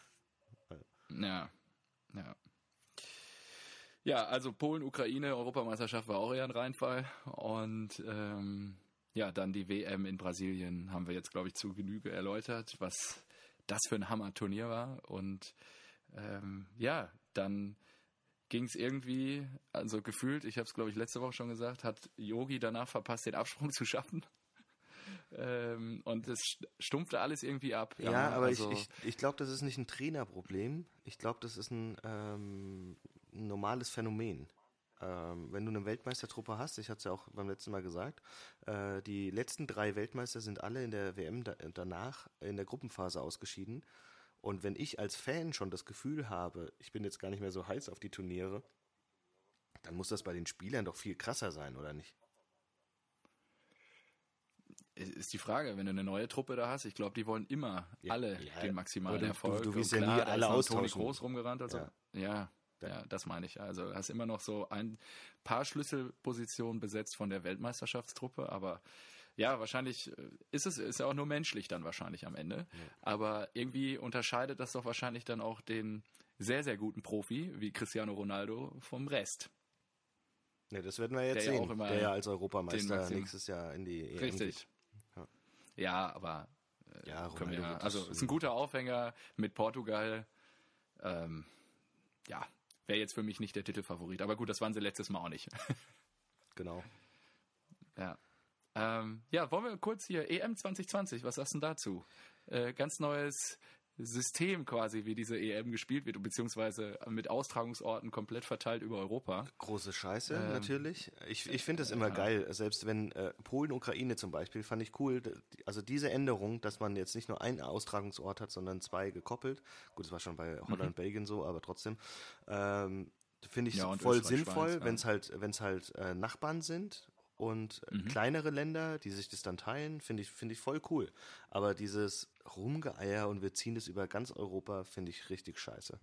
Ja, ja. Ja, also Polen, Ukraine, Europameisterschaft war auch eher ein Reinfall. Und ähm, ja, dann die WM in Brasilien haben wir jetzt, glaube ich, zu Genüge erläutert, was das für ein Hammer-Turnier war. Und ähm, ja, dann ging es irgendwie, also gefühlt, ich habe es, glaube ich, letzte Woche schon gesagt, hat Yogi danach verpasst, den Absprung zu schaffen. Ähm, und es stumpfte alles irgendwie ab. Ja, ja aber also ich, ich, ich glaube, das ist nicht ein Trainerproblem. Ich glaube, das ist ein, ähm, ein normales Phänomen. Ähm, wenn du eine Weltmeistertruppe hast, ich hatte es ja auch beim letzten Mal gesagt, äh, die letzten drei Weltmeister sind alle in der WM da, danach in der Gruppenphase ausgeschieden. Und wenn ich als Fan schon das Gefühl habe, ich bin jetzt gar nicht mehr so heiß auf die Turniere, dann muss das bei den Spielern doch viel krasser sein, oder nicht? ist die Frage, wenn du eine neue Truppe da hast, ich glaube, die wollen immer ja, alle ja, den maximalen Erfolg. Du, du willst ja nie alle austauschen. Toni Groß rumgerannt und so. Ja. ja. Ja, das meine ich. Also hast immer noch so ein paar Schlüsselpositionen besetzt von der Weltmeisterschaftstruppe, aber ja, wahrscheinlich äh, ist es ist ja auch nur menschlich dann wahrscheinlich am Ende. Ja. Aber irgendwie unterscheidet das doch wahrscheinlich dann auch den sehr, sehr guten Profi wie Cristiano Ronaldo vom Rest. Ja, das werden wir jetzt der sehen, der ja als Europameister nächstes Jahr in die EM Richtig. Geht. Ja, aber äh, ja, können wir, also ist ein guter Aufhänger mit Portugal. Ähm, ja, wäre jetzt für mich nicht der Titelfavorit. Aber gut, das waren sie letztes Mal auch nicht. genau. Ja. Ähm, ja, wollen wir kurz hier EM 2020, was sagst du dazu? Äh, ganz neues System quasi, wie diese EM gespielt wird, beziehungsweise mit Austragungsorten komplett verteilt über Europa. Große Scheiße, ähm, natürlich. Ich, ich finde das immer ja. geil, selbst wenn äh, Polen, Ukraine zum Beispiel, fand ich cool. Also diese Änderung, dass man jetzt nicht nur einen Austragungsort hat, sondern zwei gekoppelt. Gut, das war schon bei Holland, mhm. Belgien so, aber trotzdem. Ähm, Finde ich ja, voll sinnvoll, wenn es halt, wenn's halt äh, Nachbarn sind und mhm. kleinere Länder, die sich das dann teilen, finde ich, finde ich voll cool. Aber dieses Rumgeeier und wir ziehen das über ganz Europa, finde ich richtig scheiße.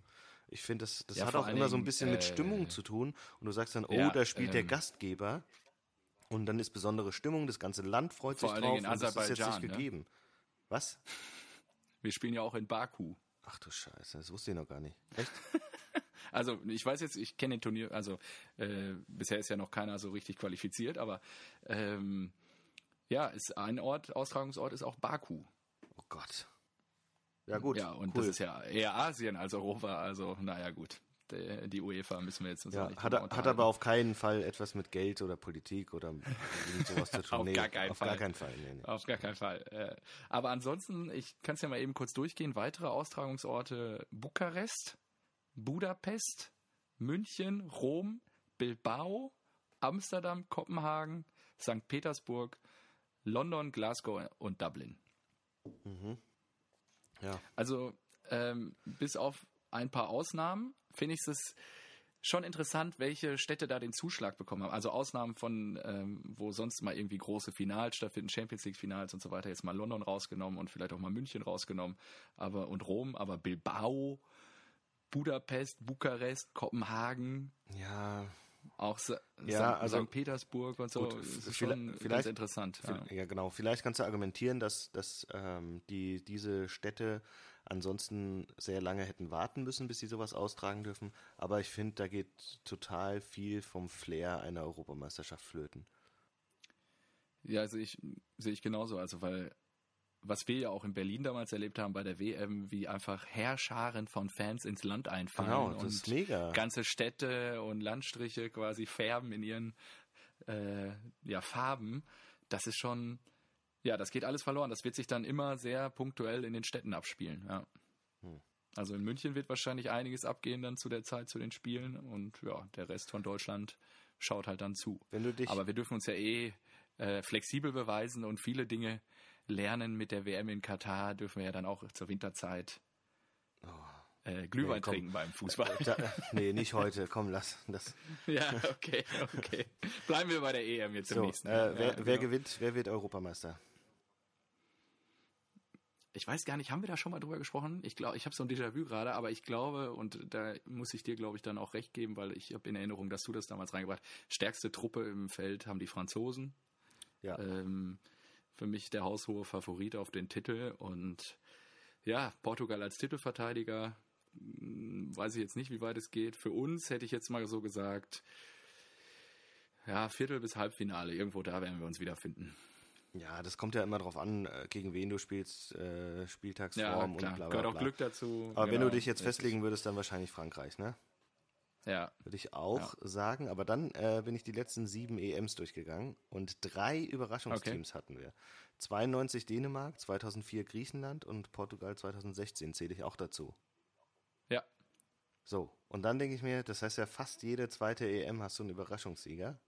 Ich finde, das, das ja, hat auch immer so ein bisschen äh, mit Stimmung zu tun. Und du sagst dann, oh, ja, da spielt ähm, der Gastgeber. Und dann ist besondere Stimmung, das ganze Land freut sich drauf. und das ist jetzt nicht ne? gegeben. Was? Wir spielen ja auch in Baku. Ach du Scheiße, das wusste ich noch gar nicht. Echt? Also ich weiß jetzt, ich kenne den Turnier, also äh, bisher ist ja noch keiner so richtig qualifiziert, aber ähm, ja, ist ein Ort, Austragungsort ist auch Baku. Oh Gott. Ja gut. Ja, und cool. das ist ja eher Asien als Europa, also naja gut. Die, UEFA müssen wir jetzt uns ja, nicht hat, hat aber auf keinen Fall etwas mit Geld oder Politik oder sowas zu tun. auf nee, gar keinen auf Fall. Gar keinen Fall nee, nee. Auf gar keinen Fall. Äh, aber ansonsten, ich kann es ja mal eben kurz durchgehen. Weitere Austragungsorte Bukarest, Budapest, München, Rom, Bilbao, Amsterdam, Kopenhagen, St. Petersburg, London, Glasgow und Dublin. Mhm. Ja. Also ähm, bis auf ein paar Ausnahmen finde ich es schon interessant, welche Städte da den Zuschlag bekommen haben. Also Ausnahmen von, ähm, wo sonst mal irgendwie große Finals stattfinden, Champions League Finals und so weiter, jetzt mal London rausgenommen und vielleicht auch mal München rausgenommen, aber und Rom, aber Bilbao, Budapest, Bukarest, Kopenhagen. Ja. Auch St. Ja, also, St. Petersburg und so. Gut, schon vielleicht interessant. Ja. ja. genau. Vielleicht kannst du argumentieren, dass, dass ähm, die, diese Städte ansonsten sehr lange hätten warten müssen, bis sie sowas austragen dürfen. Aber ich finde, da geht total viel vom Flair einer Europameisterschaft flöten. Ja, sehe ich, sehe ich genauso. Also, weil was wir ja auch in Berlin damals erlebt haben bei der WM, wie einfach Herrscharen von Fans ins Land einfallen genau, das und ist mega. ganze Städte und Landstriche quasi färben in ihren äh, ja, Farben. Das ist schon, ja, das geht alles verloren. Das wird sich dann immer sehr punktuell in den Städten abspielen. Ja. Hm. Also in München wird wahrscheinlich einiges abgehen dann zu der Zeit zu den Spielen und ja, der Rest von Deutschland schaut halt dann zu. Aber wir dürfen uns ja eh äh, flexibel beweisen und viele Dinge lernen mit der WM in Katar, dürfen wir ja dann auch zur Winterzeit oh. äh, Glühwein Nee, trinken beim Fußball. Da, nee, nicht heute. Komm, lass das. ja, okay, okay. Bleiben wir bei der EM jetzt So, nächsten äh, wer, Ja, wer genau. gewinnt? Wer wird Europameister? Ich weiß gar nicht, haben wir da schon mal drüber gesprochen? Ich glaube, ich habe so ein Déjà-vu gerade, aber ich glaube, und da muss ich dir, glaube ich, dann auch recht geben, weil ich habe in Erinnerung, dass du das damals reingebracht Stärkste Truppe im Feld haben die Franzosen. Ja. Ähm, für mich der haushohe Favorit auf den Titel und ja, Portugal als Titelverteidiger, hm, weiß ich jetzt nicht, wie weit es geht. Für uns hätte ich jetzt mal so gesagt, ja, Viertel bis Halbfinale, irgendwo da werden wir uns wiederfinden. Ja, das kommt ja immer drauf an, äh, gegen wen du spielst, äh, Ja, Spieltagsform klar, und bla bla gehört auch bla. Glück dazu. Aber wenn genau, du dich jetzt richtig. festlegen würdest, dann wahrscheinlich Frankreich, ne? Ja, Würde ich auch sagen. Aber dann äh, bin ich die letzten sieben EMs durchgegangen und drei Überraschungsteams hatten wir. 92 Dänemark, 2004 Griechenland und Portugal 2016 zähle ich auch dazu. ja, So, und dann denke ich mir, das heißt ja fast jede zweite EM hast du einen Überraschungssieger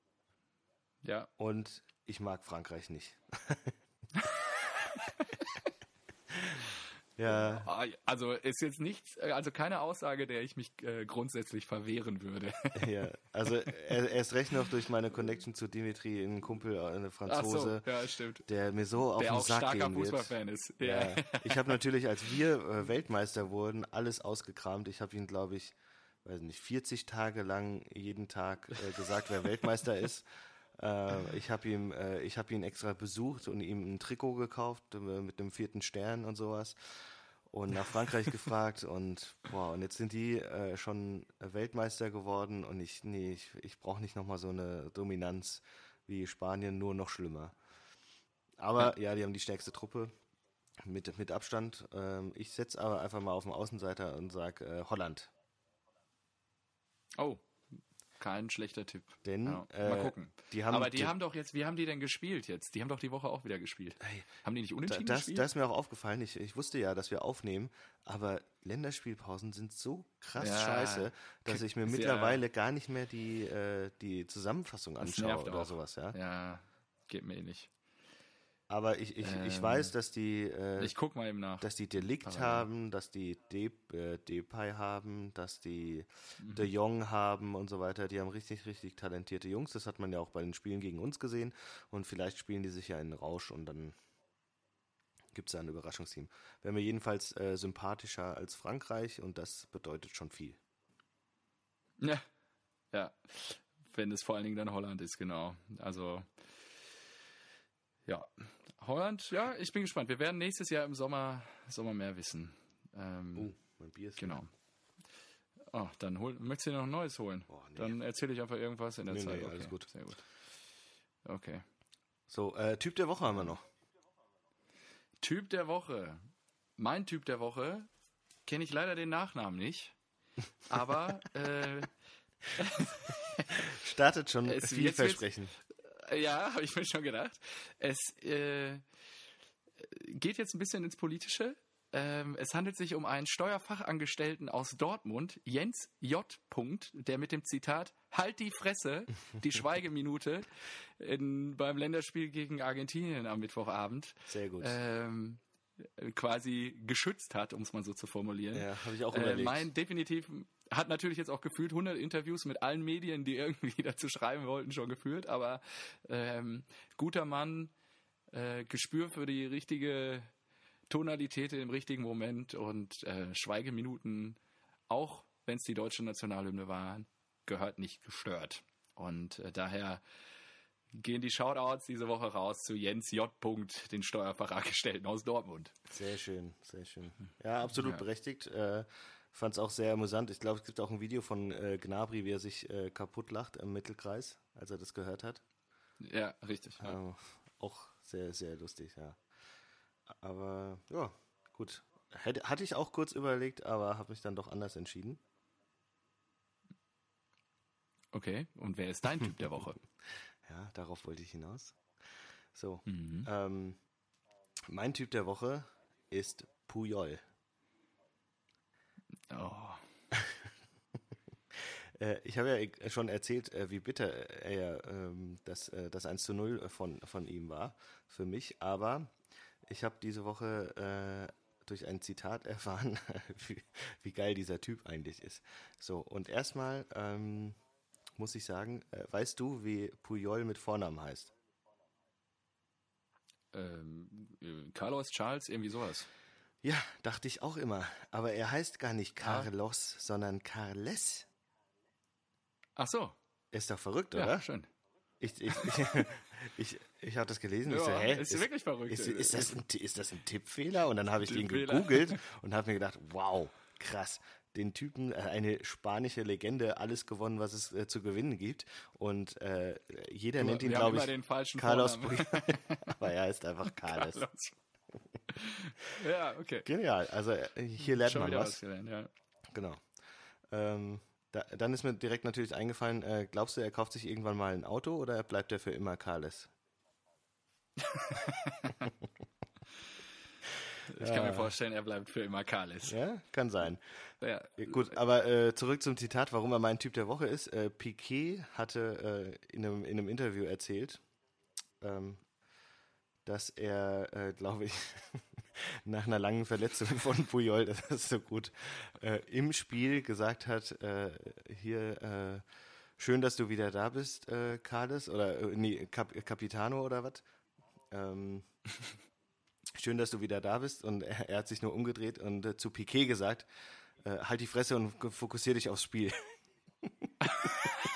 ja. und ich mag Frankreich nicht. ja, Ah, Also ist jetzt nichts, äh, also keine Aussage, der ich mich äh, grundsätzlich verwehren würde. ja, also er, erst recht noch durch meine Connection zu Dimitri, ein Kumpel, äh, eine Franzose, ja, stimmt. der mir so auf Der den auch Sack starker gehen wird. Fußballfan ist. Ja. Ja. Ich habe natürlich, als wir äh, Weltmeister wurden, alles ausgekramt. Ich habe ihn, glaube ich, weiß nicht, 40 Tage lang jeden Tag äh, gesagt, wer Weltmeister ist. Äh, ich habe ihm, äh, ich habe ihn extra besucht und ihm ein Trikot gekauft äh, mit einem vierten Stern und sowas und nach Frankreich gefragt und boah, und jetzt sind die äh, schon Weltmeister geworden und ich, nee, ich, ich brauche nicht nochmal so eine Dominanz wie Spanien, nur noch schlimmer. Aber ja, die haben die stärkste Truppe mit, mit Abstand. Ähm, ich setze aber einfach mal auf den Außenseiter und sage äh, Holland. Oh, kein schlechter Tipp. Denn, Ja, äh, mal gucken. die haben- Aber die, die- haben doch jetzt, wie haben die denn gespielt jetzt? Die haben doch die Woche auch wieder gespielt. Hey, haben die nicht Da, unentschieden das, gespielt? das ist mir auch aufgefallen. Ich, ich wusste ja, dass wir aufnehmen, aber Länderspielpausen sind so krass Ja, scheiße, dass ich mir sehr- mittlerweile gar nicht mehr die, äh, die Zusammenfassung anschaue oder auch. sowas. Ja? ja, geht mir ähnlich. Aber ich, ich, ich Ähm, weiß, dass die, äh, Ich guck mal eben nach. dass die Delikt haben, dass die De, äh, Depay haben, dass die Mhm. De Jong haben und so weiter. Die haben richtig, richtig talentierte Jungs. Das hat man ja auch bei den Spielen gegen uns gesehen. Und vielleicht spielen die sich ja in den Rausch und dann gibt es da ein Überraschungsteam. Wäre mir jedenfalls äh, sympathischer als Frankreich und das bedeutet schon viel. Ja, ja. Wenn es vor allen Dingen dann Holland ist, genau. Also, ja. Holland, ja, ich bin gespannt. Wir werden nächstes Jahr im Sommer, Sommer mehr wissen. Ähm, Oh, mein Bier ist Genau. Oh, dann hol, möchtest du dir noch ein neues holen? Oh, nee. Dann erzähle ich einfach irgendwas in der Nee, Zeit. nee, okay, alles gut. Sehr gut. Okay. So, äh, Typ der Woche haben wir noch. Typ der Woche. Mein Typ der Woche kenne ich leider den Nachnamen nicht. Aber äh, Startet schon vielversprechend. Ja, habe ich mir schon gedacht. Es äh, geht jetzt ein bisschen ins Politische. Ähm, es handelt sich um einen Steuerfachangestellten aus Dortmund, Jens J. Punkt, der mit dem Zitat Halt die Fresse, die Schweigeminute in, beim Länderspiel gegen Argentinien am Mittwochabend Sehr gut. ähm, quasi geschützt hat, um es mal so zu formulieren. ja, habe ich auch Äh, überlegt. mein definitiv hat natürlich jetzt auch gefühlt 100 Interviews mit allen Medien, die irgendwie dazu schreiben wollten, schon geführt. Aber ähm, guter Mann, äh, Gespür für die richtige Tonalität im richtigen Moment und äh, Schweigeminuten, auch wenn es die deutsche Nationalhymne waren, gehört nicht gestört. Und äh, daher gehen die Shoutouts diese Woche raus zu Jens J. Punkt, den Steuerfachangestellten aus Dortmund. Sehr schön, sehr schön. Ja, absolut Ja. berechtigt. Äh, Fand es auch sehr amüsant. Ich glaube, es gibt auch ein Video von äh, Gnabry, wie er sich äh, kaputt lacht im Mittelkreis, als er das gehört hat. Ja, richtig. Ja. Äh, auch sehr, sehr lustig, ja. Aber ja, gut. Hätte, hatte ich auch kurz überlegt, aber habe mich dann doch anders entschieden. Okay, und wer ist dein Typ der Woche? Ja, darauf wollte ich hinaus. So, Mhm. ähm, mein Typ der Woche ist Puyol. Oh, Äh, ich habe ja schon erzählt, äh, wie bitter er ja ähm, das, äh, das 1 zu 0 von, von ihm war für mich, aber ich habe diese Woche äh, durch ein Zitat erfahren, wie, wie geil dieser Typ eigentlich ist. So, und erstmal ähm, muss ich sagen, äh, weißt du, wie Puyol mit Vornamen heißt? Ähm, äh, Carlos, Charles, irgendwie sowas. Ja, dachte ich auch immer. Aber er heißt gar nicht Carlos, ah. sondern Carles. Ach so. Ist doch verrückt, ja, oder? schön. Ich, ich, ich, ich, ich habe das gelesen. Ja, ich so, hä? Ist, ist wirklich verrückt. Ist, ist, das ein, ist das ein Tippfehler? Und dann habe ich den gegoogelt und habe mir gedacht, wow, krass. Den Typen, äh, eine spanische Legende, alles gewonnen, was es äh, zu gewinnen gibt. Und äh, jeder du, nennt ihn, glaube ich, den falschen Carlos Aber er heißt einfach Carlos. Carlos. ja, okay. Genial. Also äh, hier lernt Schon man was. Ja. Genau. Ähm, da, dann ist mir direkt natürlich eingefallen, äh, glaubst du, er kauft sich irgendwann mal ein Auto oder bleibt er für immer Carles? ich kann mir vorstellen, er bleibt für immer Carles. Ja, kann sein. Ja. Gut, aber äh, zurück zum Zitat, warum er mein Typ der Woche ist. Äh, Piquet hatte äh, in, einem, in einem Interview erzählt, ähm, dass er, äh, glaube ich, nach einer langen Verletzung von Puyol, das ist so gut, äh, im Spiel gesagt hat, äh, hier, äh, schön, dass du wieder da bist, äh, Carles, oder, äh, nee, Cap Capitano oder was? Ähm, schön, dass du wieder da bist. Und er, er hat sich nur umgedreht und äh, zu Piquet gesagt, äh, halt die Fresse und fokussier dich aufs Spiel.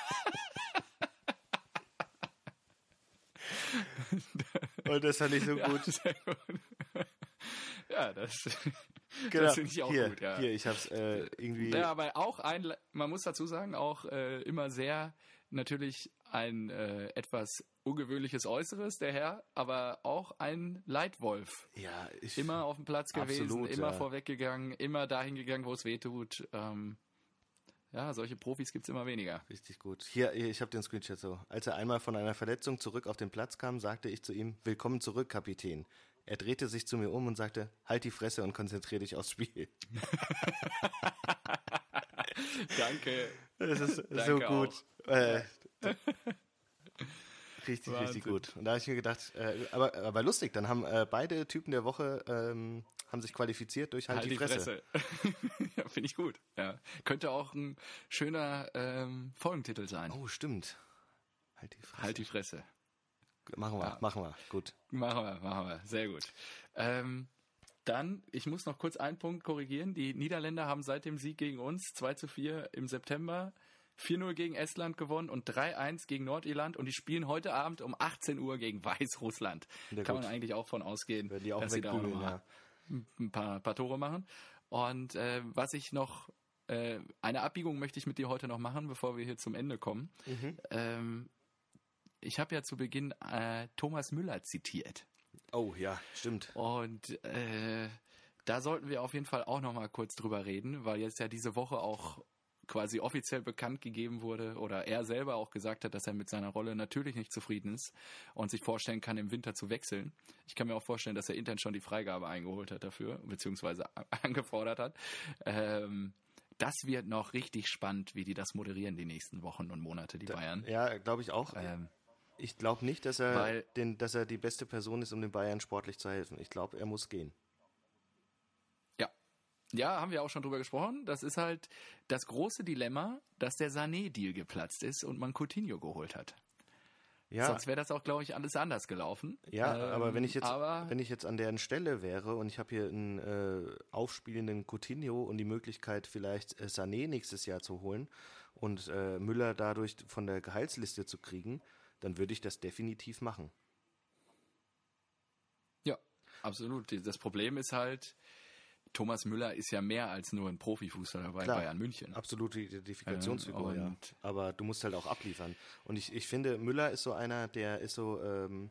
und das fand ich so ja, gut. gut. Ja, das, Genau. das finde ich auch hier, gut, ja. Hier, ich hab's äh, irgendwie. Ja, aber auch ein, man muss dazu sagen, auch äh, immer sehr natürlich ein äh, etwas ungewöhnliches Äußeres, der Herr, aber auch ein Leitwolf. ja, ich, Immer auf dem Platz gewesen, Absolut, immer ja. vorweggegangen, immer dahin gegangen, wo es weh tut. Ähm, ja, solche Profis gibt's immer weniger. Richtig gut. Hier, ich habe den Screenshot so. Als er einmal von einer Verletzung zurück auf den Platz kam, sagte ich zu ihm, willkommen zurück, Kapitän. Er drehte sich zu mir um und sagte, halt die Fresse und konzentriere dich aufs Spiel. Danke. Das ist so Danke gut. Äh, richtig, Wahnsinn. richtig gut. Und da habe ich mir gedacht, äh, aber, aber lustig, dann haben äh, beide Typen der Woche ähm, haben sich qualifiziert durch halt, Halt die Fresse. ja, Finde ich gut. Ja. Könnte auch ein schöner ähm, Folgentitel sein. Oh, stimmt. Halt die Fresse. Halt die Fresse. machen wir, Ja. machen wir. Gut. Machen wir, machen wir. Sehr gut. Ähm, dann, ich muss noch kurz einen Punkt korrigieren. Die Niederländer haben seit dem Sieg gegen uns 2 zu 4 im September 4-0 gegen Estland gewonnen und 3-1 gegen Nordirland und die spielen heute Abend um 18 Uhr gegen Weißrussland. Ja, Kann man eigentlich auch von ausgehen, Werden die auch dass sie da ja. Ein paar, paar Tore machen. Und äh, was ich noch, äh, eine Abbiegung möchte ich mit dir heute noch machen, bevor wir hier zum Ende kommen. Mhm. Ähm, ich habe ja zu Beginn äh, Thomas Müller zitiert. Oh, ja, stimmt. Und äh, da sollten wir auf jeden Fall auch noch mal kurz drüber reden, weil jetzt ja diese Woche auch quasi offiziell bekannt gegeben wurde oder er selber auch gesagt hat, dass er mit seiner Rolle natürlich nicht zufrieden ist und sich vorstellen kann, im Winter zu wechseln. Ich kann mir auch vorstellen, dass er intern schon die Freigabe eingeholt hat dafür, beziehungsweise angefordert hat. Ähm, das wird noch richtig spannend, wie die das moderieren die nächsten Wochen und Monate, die Bayern. Ja, glaube ich auch. Ähm, Ich glaube nicht, dass er, Weil- den, dass er die beste Person ist, um den Bayern sportlich zu helfen. Ich glaube, er muss gehen. Ja. Haben wir auch schon drüber gesprochen. Das ist halt das große Dilemma, dass der Sané-Deal geplatzt ist und man Coutinho geholt hat. Ja, Sonst wäre das auch, glaube ich, alles anders gelaufen. ja Ähm, aber wenn ich jetzt, aber wenn ich jetzt an deren Stelle wäre und ich habe hier einen äh, aufspielenden Coutinho und die Möglichkeit, vielleicht äh, Sané nächstes Jahr zu holen und äh, Müller dadurch von der Gehaltsliste zu kriegen, dann würde ich das definitiv machen. ja, absolut. Das Problem ist halt, Thomas Müller ist ja mehr als nur ein Profifußballer bei Klar. Bayern München. Absolute Identifikationsfigur, Ähm, ja. Aber du musst halt auch abliefern. Und ich, ich finde, Müller ist so einer, der ist so ähm,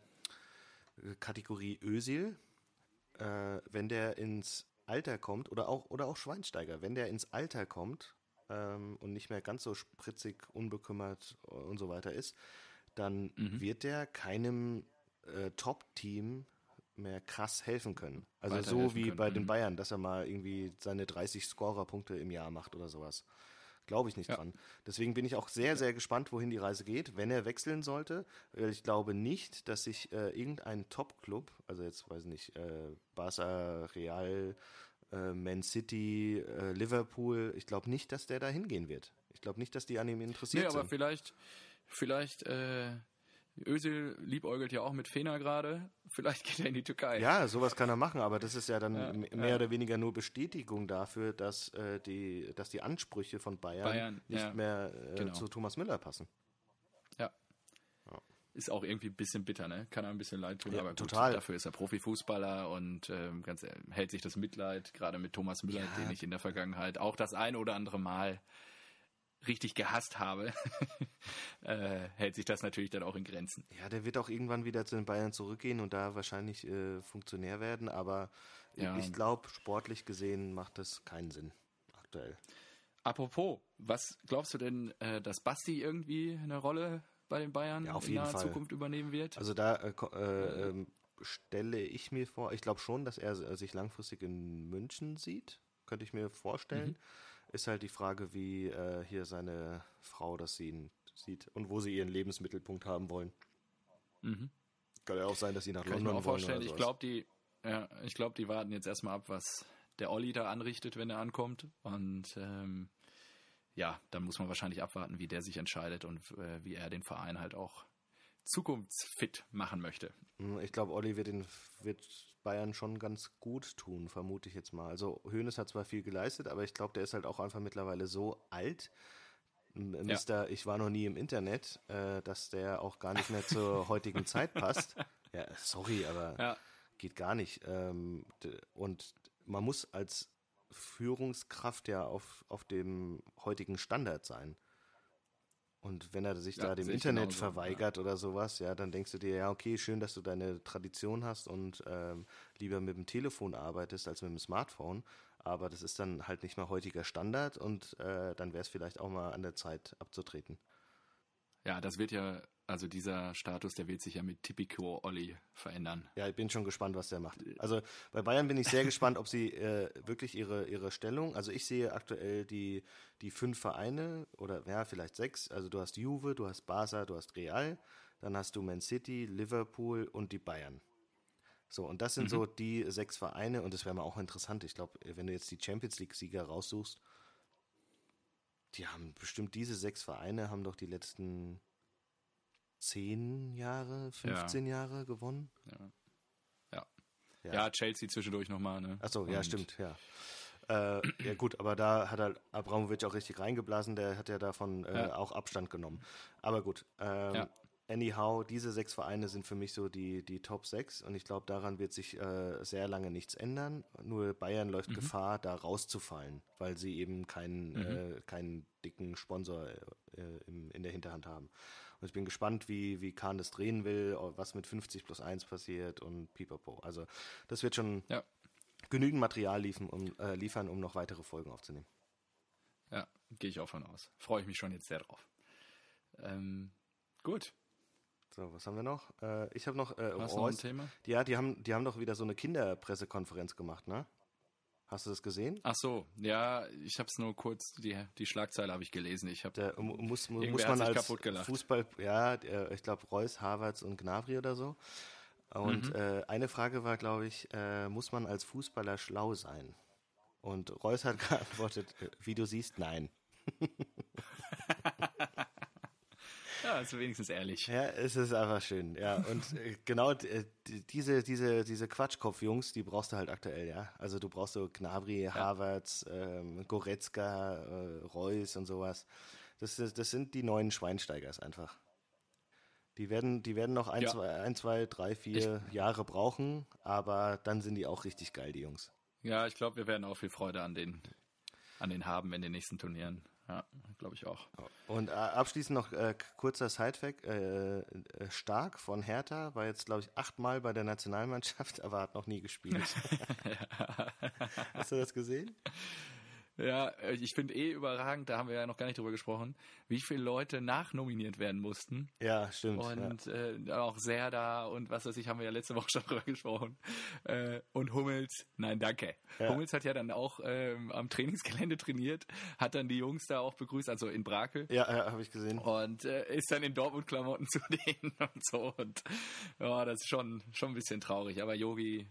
Kategorie Ösil. Äh, wenn der ins Alter kommt, oder auch, oder auch Schweinsteiger, wenn der ins Alter kommt ähm, und nicht mehr ganz so spritzig, unbekümmert und so weiter ist, dann Mhm. wird der keinem äh, Top-Team mehr krass helfen können. Also so wie können, bei den mhm. Bayern, dass er mal irgendwie seine 30 Scorer-Punkte im Jahr macht oder sowas. Glaube ich nicht Ja. dran. Deswegen bin ich auch sehr, sehr gespannt, wohin die Reise geht, wenn er wechseln sollte. Ich glaube nicht, dass sich äh, irgendein Top-Club, also jetzt weiß ich nicht, äh, Barca, Real, äh, Man City, äh, Liverpool. Ich glaube nicht, dass der da hingehen wird. Ich glaube nicht, dass die an ihm interessiert Nee, aber sind. vielleicht, vielleicht, äh, Özil liebäugelt ja auch mit Fena gerade. Vielleicht geht er in die Türkei. Ja, sowas kann er machen, aber das ist ja dann Ja, mehr ja. oder weniger nur Bestätigung dafür, dass, äh, die, dass die Ansprüche von Bayern, Bayern, nicht ja. mehr äh, Genau. zu Thomas Müller passen. Ja. Ist auch irgendwie ein bisschen bitter, ne? Kann er ein bisschen leid tun, Ja, aber gut, total. dafür ist er Profifußballer und ähm, ganz hält sich das Mitleid, gerade mit Thomas Müller, den ich in der Vergangenheit auch das ein oder andere Mal richtig gehasst habe, äh, hält sich das natürlich dann auch in Grenzen. Ja, der wird auch irgendwann wieder zu den Bayern zurückgehen und da wahrscheinlich äh, Funktionär werden, aber Ja. ich glaube, sportlich gesehen macht das keinen Sinn aktuell. Apropos, was glaubst du denn, äh, dass Basti irgendwie eine Rolle bei den Bayern Ja, auf in naher Fall. Zukunft übernehmen wird? Also da äh, äh, ähm, stelle ich mir vor, ich glaube schon, dass er sich langfristig in München sieht, könnte ich mir vorstellen. Mhm. Ist halt die Frage, wie äh, hier seine Frau das sehen, sieht und wo sie ihren Lebensmittelpunkt haben wollen. Mhm. Kann ja auch sein, dass sie nach Kann ich mir London auch vorstellen. Ich glaube, die, ja, ich glaube, die warten jetzt erstmal ab, was der Olli da anrichtet, wenn er ankommt. Und ähm, ja, dann muss man wahrscheinlich abwarten, wie der sich entscheidet und äh, wie er den Verein halt auch zukunftsfit machen möchte. Hm, Ich glaube, Olli wird, den, wird Bayern schon ganz gut tun, vermute ich jetzt mal. Also Hoeneß hat zwar viel geleistet, aber ich glaube, der ist halt auch einfach mittlerweile so alt, Mister, ich war noch nie im Internet, äh, dass der auch gar nicht mehr zur heutigen Zeit passt. Ja, sorry, aber Ja. geht gar nicht. Ähm, und man muss als Führungskraft ja auf, auf dem heutigen Standard sein. Und wenn er sich Ja, da dem Internet genauso, verweigert oder sowas, ja, dann denkst du dir, ja, okay, schön, dass du deine Tradition hast und ähm, lieber mit dem Telefon arbeitest als mit dem Smartphone. Aber das ist dann halt nicht mehr heutiger Standard und äh, dann wäre es vielleicht auch mal an der Zeit abzutreten. Ja, das wird ja, also dieser Status, der wird sich ja mit Tipico Olli verändern. Ja, ich bin schon gespannt, was der macht. Also bei Bayern bin ich sehr gespannt, ob sie äh, wirklich ihre, ihre Stellung, also ich sehe aktuell die, die fünf Vereine oder ja, vielleicht sechs. Also du hast Juve, du hast Barca, du hast Real, dann hast du Man City, Liverpool und die Bayern. So, und das sind so die sechs Vereine und das wäre mal auch interessant. Ich glaube, wenn du jetzt die Champions League-Sieger raussuchst, die haben bestimmt diese sechs Vereine haben doch die letzten zehn Jahre, 15 Jahre gewonnen. Ja. Ja. Ja, Chelsea zwischendurch nochmal, ne? Achso, ja, stimmt, ja. Äh, ja gut, aber da hat halt Abramovic auch richtig reingeblasen, der hat ja davon äh, Ja. auch Abstand genommen. Aber gut, ähm, Ja. anyhow, diese sechs Vereine sind für mich so die, die Top 6 und ich glaube, daran wird sich äh, sehr lange nichts ändern. Nur Bayern läuft Mhm. Gefahr, da rauszufallen, weil sie eben keinen, äh, keinen dicken Sponsor äh, im, in der Hinterhand haben. Und ich bin gespannt, wie, wie Kahn das drehen will, was mit 50 plus 1 passiert und pipapo. Also das wird schon Ja. genügend Material liefern, um, äh, liefern, um noch weitere Folgen aufzunehmen. Ja, gehe ich auch von aus. Freue ich mich schon jetzt sehr drauf. Ähm, gut. So, was haben wir noch? Äh, ich habe noch, äh, Hast du noch ein. Thema? Ja, die haben, die haben doch wieder so eine Kinderpressekonferenz gemacht, ne? Hast du das gesehen? Ach so, ja, ich habe es nur kurz, die, die Schlagzeile habe ich gelesen. Ich habe muss, muss hat man sich als. Fußball, ja, ich glaube Reus, Havertz und Gnabry oder so. Und Mhm. äh, eine Frage war, glaube ich, äh, muss man als Fußballer schlau sein? Und Reus hat geantwortet, äh, wie du siehst, nein. ja, ist wenigstens ehrlich. Ja, es ist einfach schön, ja. Und äh, genau äh, die- diese, diese, diese Quatschkopf-Jungs, die brauchst du halt aktuell, ja. Also du brauchst so Gnabry, Havertz, ähm, Goretzka, äh, Reus und sowas. Das, ist- das sind die neuen Schweinsteigers einfach. Die werden, die werden noch ein, Ja. zwei, ein, zwei, drei, vier Jahre brauchen, aber dann sind die auch richtig geil, die Jungs. Ja, ich glaube, wir werden auch viel Freude an den, an den haben in den nächsten Turnieren. Ja, glaube ich auch. Und äh, abschließend noch äh, kurzer Sidefact. Äh, äh, Stark von Hertha war jetzt, glaube ich, achtmal bei der Nationalmannschaft, aber hat noch nie gespielt. Hast du das gesehen? Ja, äh, ich finde eh überragend, da haben wir ja noch gar nicht drüber gesprochen, wie viele Leute nachnominiert werden mussten. Ja, stimmt. Und äh, auch Serda und was weiß ich, haben wir ja letzte Woche schon drüber gesprochen. Äh, und Hummels, nein, danke. Ja. Hummels hat ja dann auch ähm, am Trainingsgelände trainiert, hat dann die Jungs da auch begrüßt, also in Brakel. ja, ja, ja habe ich gesehen. Und äh, ist dann in Dortmund-Klamotten zu denen und so. Und ja, das ist schon, schon ein bisschen traurig. Aber Yogi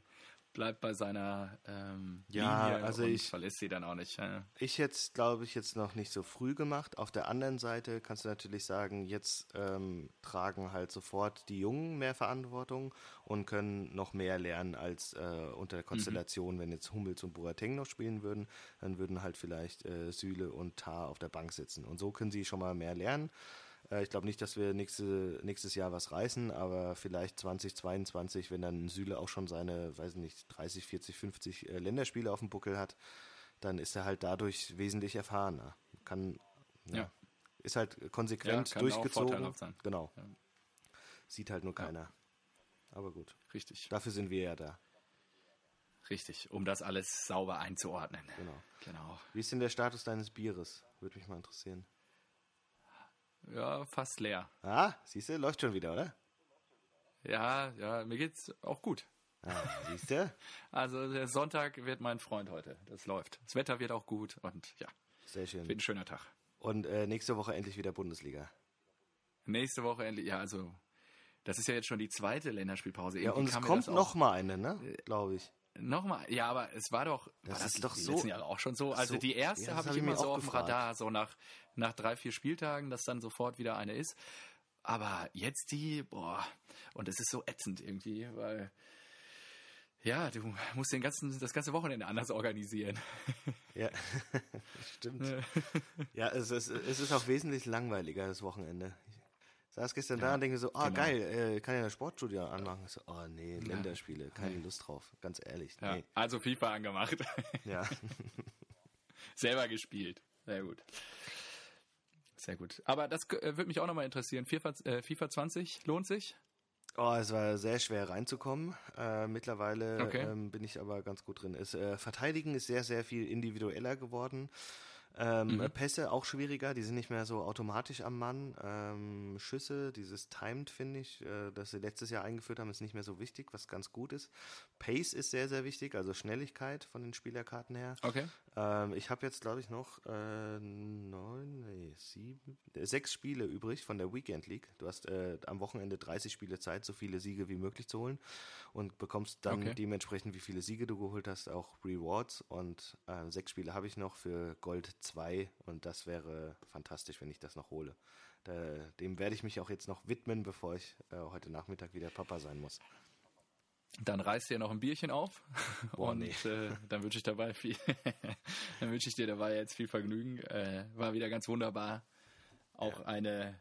bleibt bei seiner ähm, Ja, Linie also ich- verlässt sie dann auch nicht. Ja. Ich jetzt, glaube ich, jetzt noch nicht so früh gemacht. Auf der anderen Seite kannst du natürlich sagen, jetzt ähm, tragen halt sofort die Jungen mehr Verantwortung und können noch mehr lernen als äh, unter der Konstellation, wenn jetzt Hummels und Boateng noch spielen würden, dann würden halt vielleicht äh, Süle und Tar auf der Bank sitzen. Und so können sie schon mal mehr lernen. Äh, ich glaube nicht, dass wir nächste, nächstes Jahr was reißen, aber vielleicht 2022, wenn dann Süle auch schon seine, weiß nicht, 30, 40, 50 äh, Länderspiele auf dem Buckel hat, dann ist er halt dadurch wesentlich erfahrener. Kann, ja, Ja. ist halt konsequent Ja, kann auch durchgezogen. vorteilhaft sein. Genau. Ja. Sieht halt nur keiner. Aber gut, Richtig, dafür sind wir ja da. richtig, um das alles sauber einzuordnen. Genau. Genau. Wie ist denn der Status deines Bieres? Würde mich mal interessieren. Ja, fast leer. Ah, siehst du, läuft schon wieder, oder? Ja, ja, mir geht's auch gut. Ah, siehst du? Also der Sonntag wird mein Freund heute. Das läuft. Das Wetter wird auch gut und ja, Sehr schön. wird ein schöner Tag. Und äh, nächste Woche endlich wieder Bundesliga. Nächste Woche endlich, ja, also das ist ja jetzt schon die zweite Länderspielpause. Ja, Irgendwie und es kommt noch mal eine, ne? Glaube ich. Nochmal, ja, aber es war doch, Das war ist doch die so- letzten Jahre auch schon so. Also so- die erste ja, das habe hab ich immer mir so auf dem. Radar, so nach, nach drei, vier Spieltagen, dass dann sofort wieder eine ist. Aber jetzt die, boah, und es ist so ätzend irgendwie, weil, ja, du musst den ganzen, das ganze Wochenende anders organisieren. Ja, stimmt. Ja, es ist, es ist auch wesentlich langweiliger, das Wochenende. Saß gestern da und denke so, ah genau. geil, äh, kann ja eine Sportstudio anmachen. Ich so, oh nee, Länderspiele, keine Lust drauf, ganz ehrlich. Ja, Nee. also FIFA angemacht. Ja. Selber gespielt. Sehr gut. Sehr gut. Aber das äh, würde mich auch nochmal interessieren. FIFA, äh, FIFA 20 lohnt sich? Oh, es war sehr schwer reinzukommen. Äh, mittlerweile Okay. ähm, bin ich aber ganz gut drin. Es, äh, Verteidigen ist sehr, sehr viel individueller geworden. Ähm, Mhm. Pässe auch schwieriger, die sind nicht mehr so automatisch am Mann. Ähm, Schüsse, dieses Timed, finde ich, äh, das sie letztes Jahr eingeführt haben, ist nicht mehr so wichtig, was ganz gut ist. Pace ist sehr, sehr wichtig, also Schnelligkeit von den Spielerkarten her. Okay. Ähm, ich habe jetzt, glaube ich, noch äh, neun, nee, sieben, äh, sechs Spiele übrig von der Weekend League. Du hast äh, am Wochenende 30 Spiele Zeit, so viele Siege wie möglich zu holen und bekommst dann Okay. dementsprechend, wie viele Siege du geholt hast, auch Rewards. Und äh, sechs Spiele habe ich noch für Gold 2 und das wäre fantastisch, wenn ich das noch hole. Da, dem werde ich mich auch jetzt noch widmen, bevor ich äh, heute Nachmittag wieder Papa sein muss. Dann reißt ihr noch ein Bierchen auf Boah, und nee. äh, dann wünsche ich dabei viel, dann wünsche ich dir dabei jetzt viel Vergnügen. Äh, war wieder ganz wunderbar, auch eine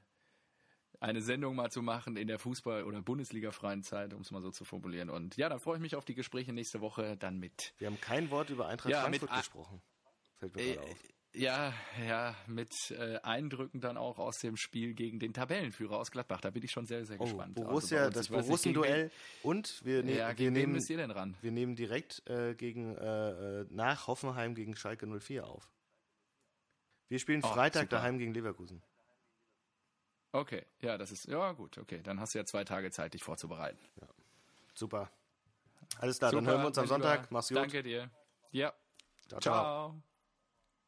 eine Sendung mal zu machen in der Fußball- oder Bundesliga-freien Zeit, um es mal so zu formulieren. Und ja, dann freue ich mich auf die Gespräche nächste Woche dann mit Wir haben kein Wort über Eintracht Ja, Frankfurt gesprochen. Fällt mir Äh, gerade auf. Ja, ja, mit äh, Eindrücken dann auch aus dem Spiel gegen den Tabellenführer aus Gladbach. Da bin ich schon sehr, sehr Oh, gespannt. Borussia, Also bei uns, das Borussen-Duell und wir, ne Ja, wir, nehmen, wir nehmen direkt äh, gegen, äh, äh, nach Hoffenheim gegen Schalke 04 auf. Wir spielen Oh, Freitag super. daheim gegen Leverkusen. Okay, ja, das ist, ja gut, okay. Dann hast du ja zwei Tage Zeit, dich vorzubereiten. Super. Alles klar, dann Super, hören wir uns am. Sonntag. Mach's gut. Danke dir. Ja, ciao. ciao. ciao.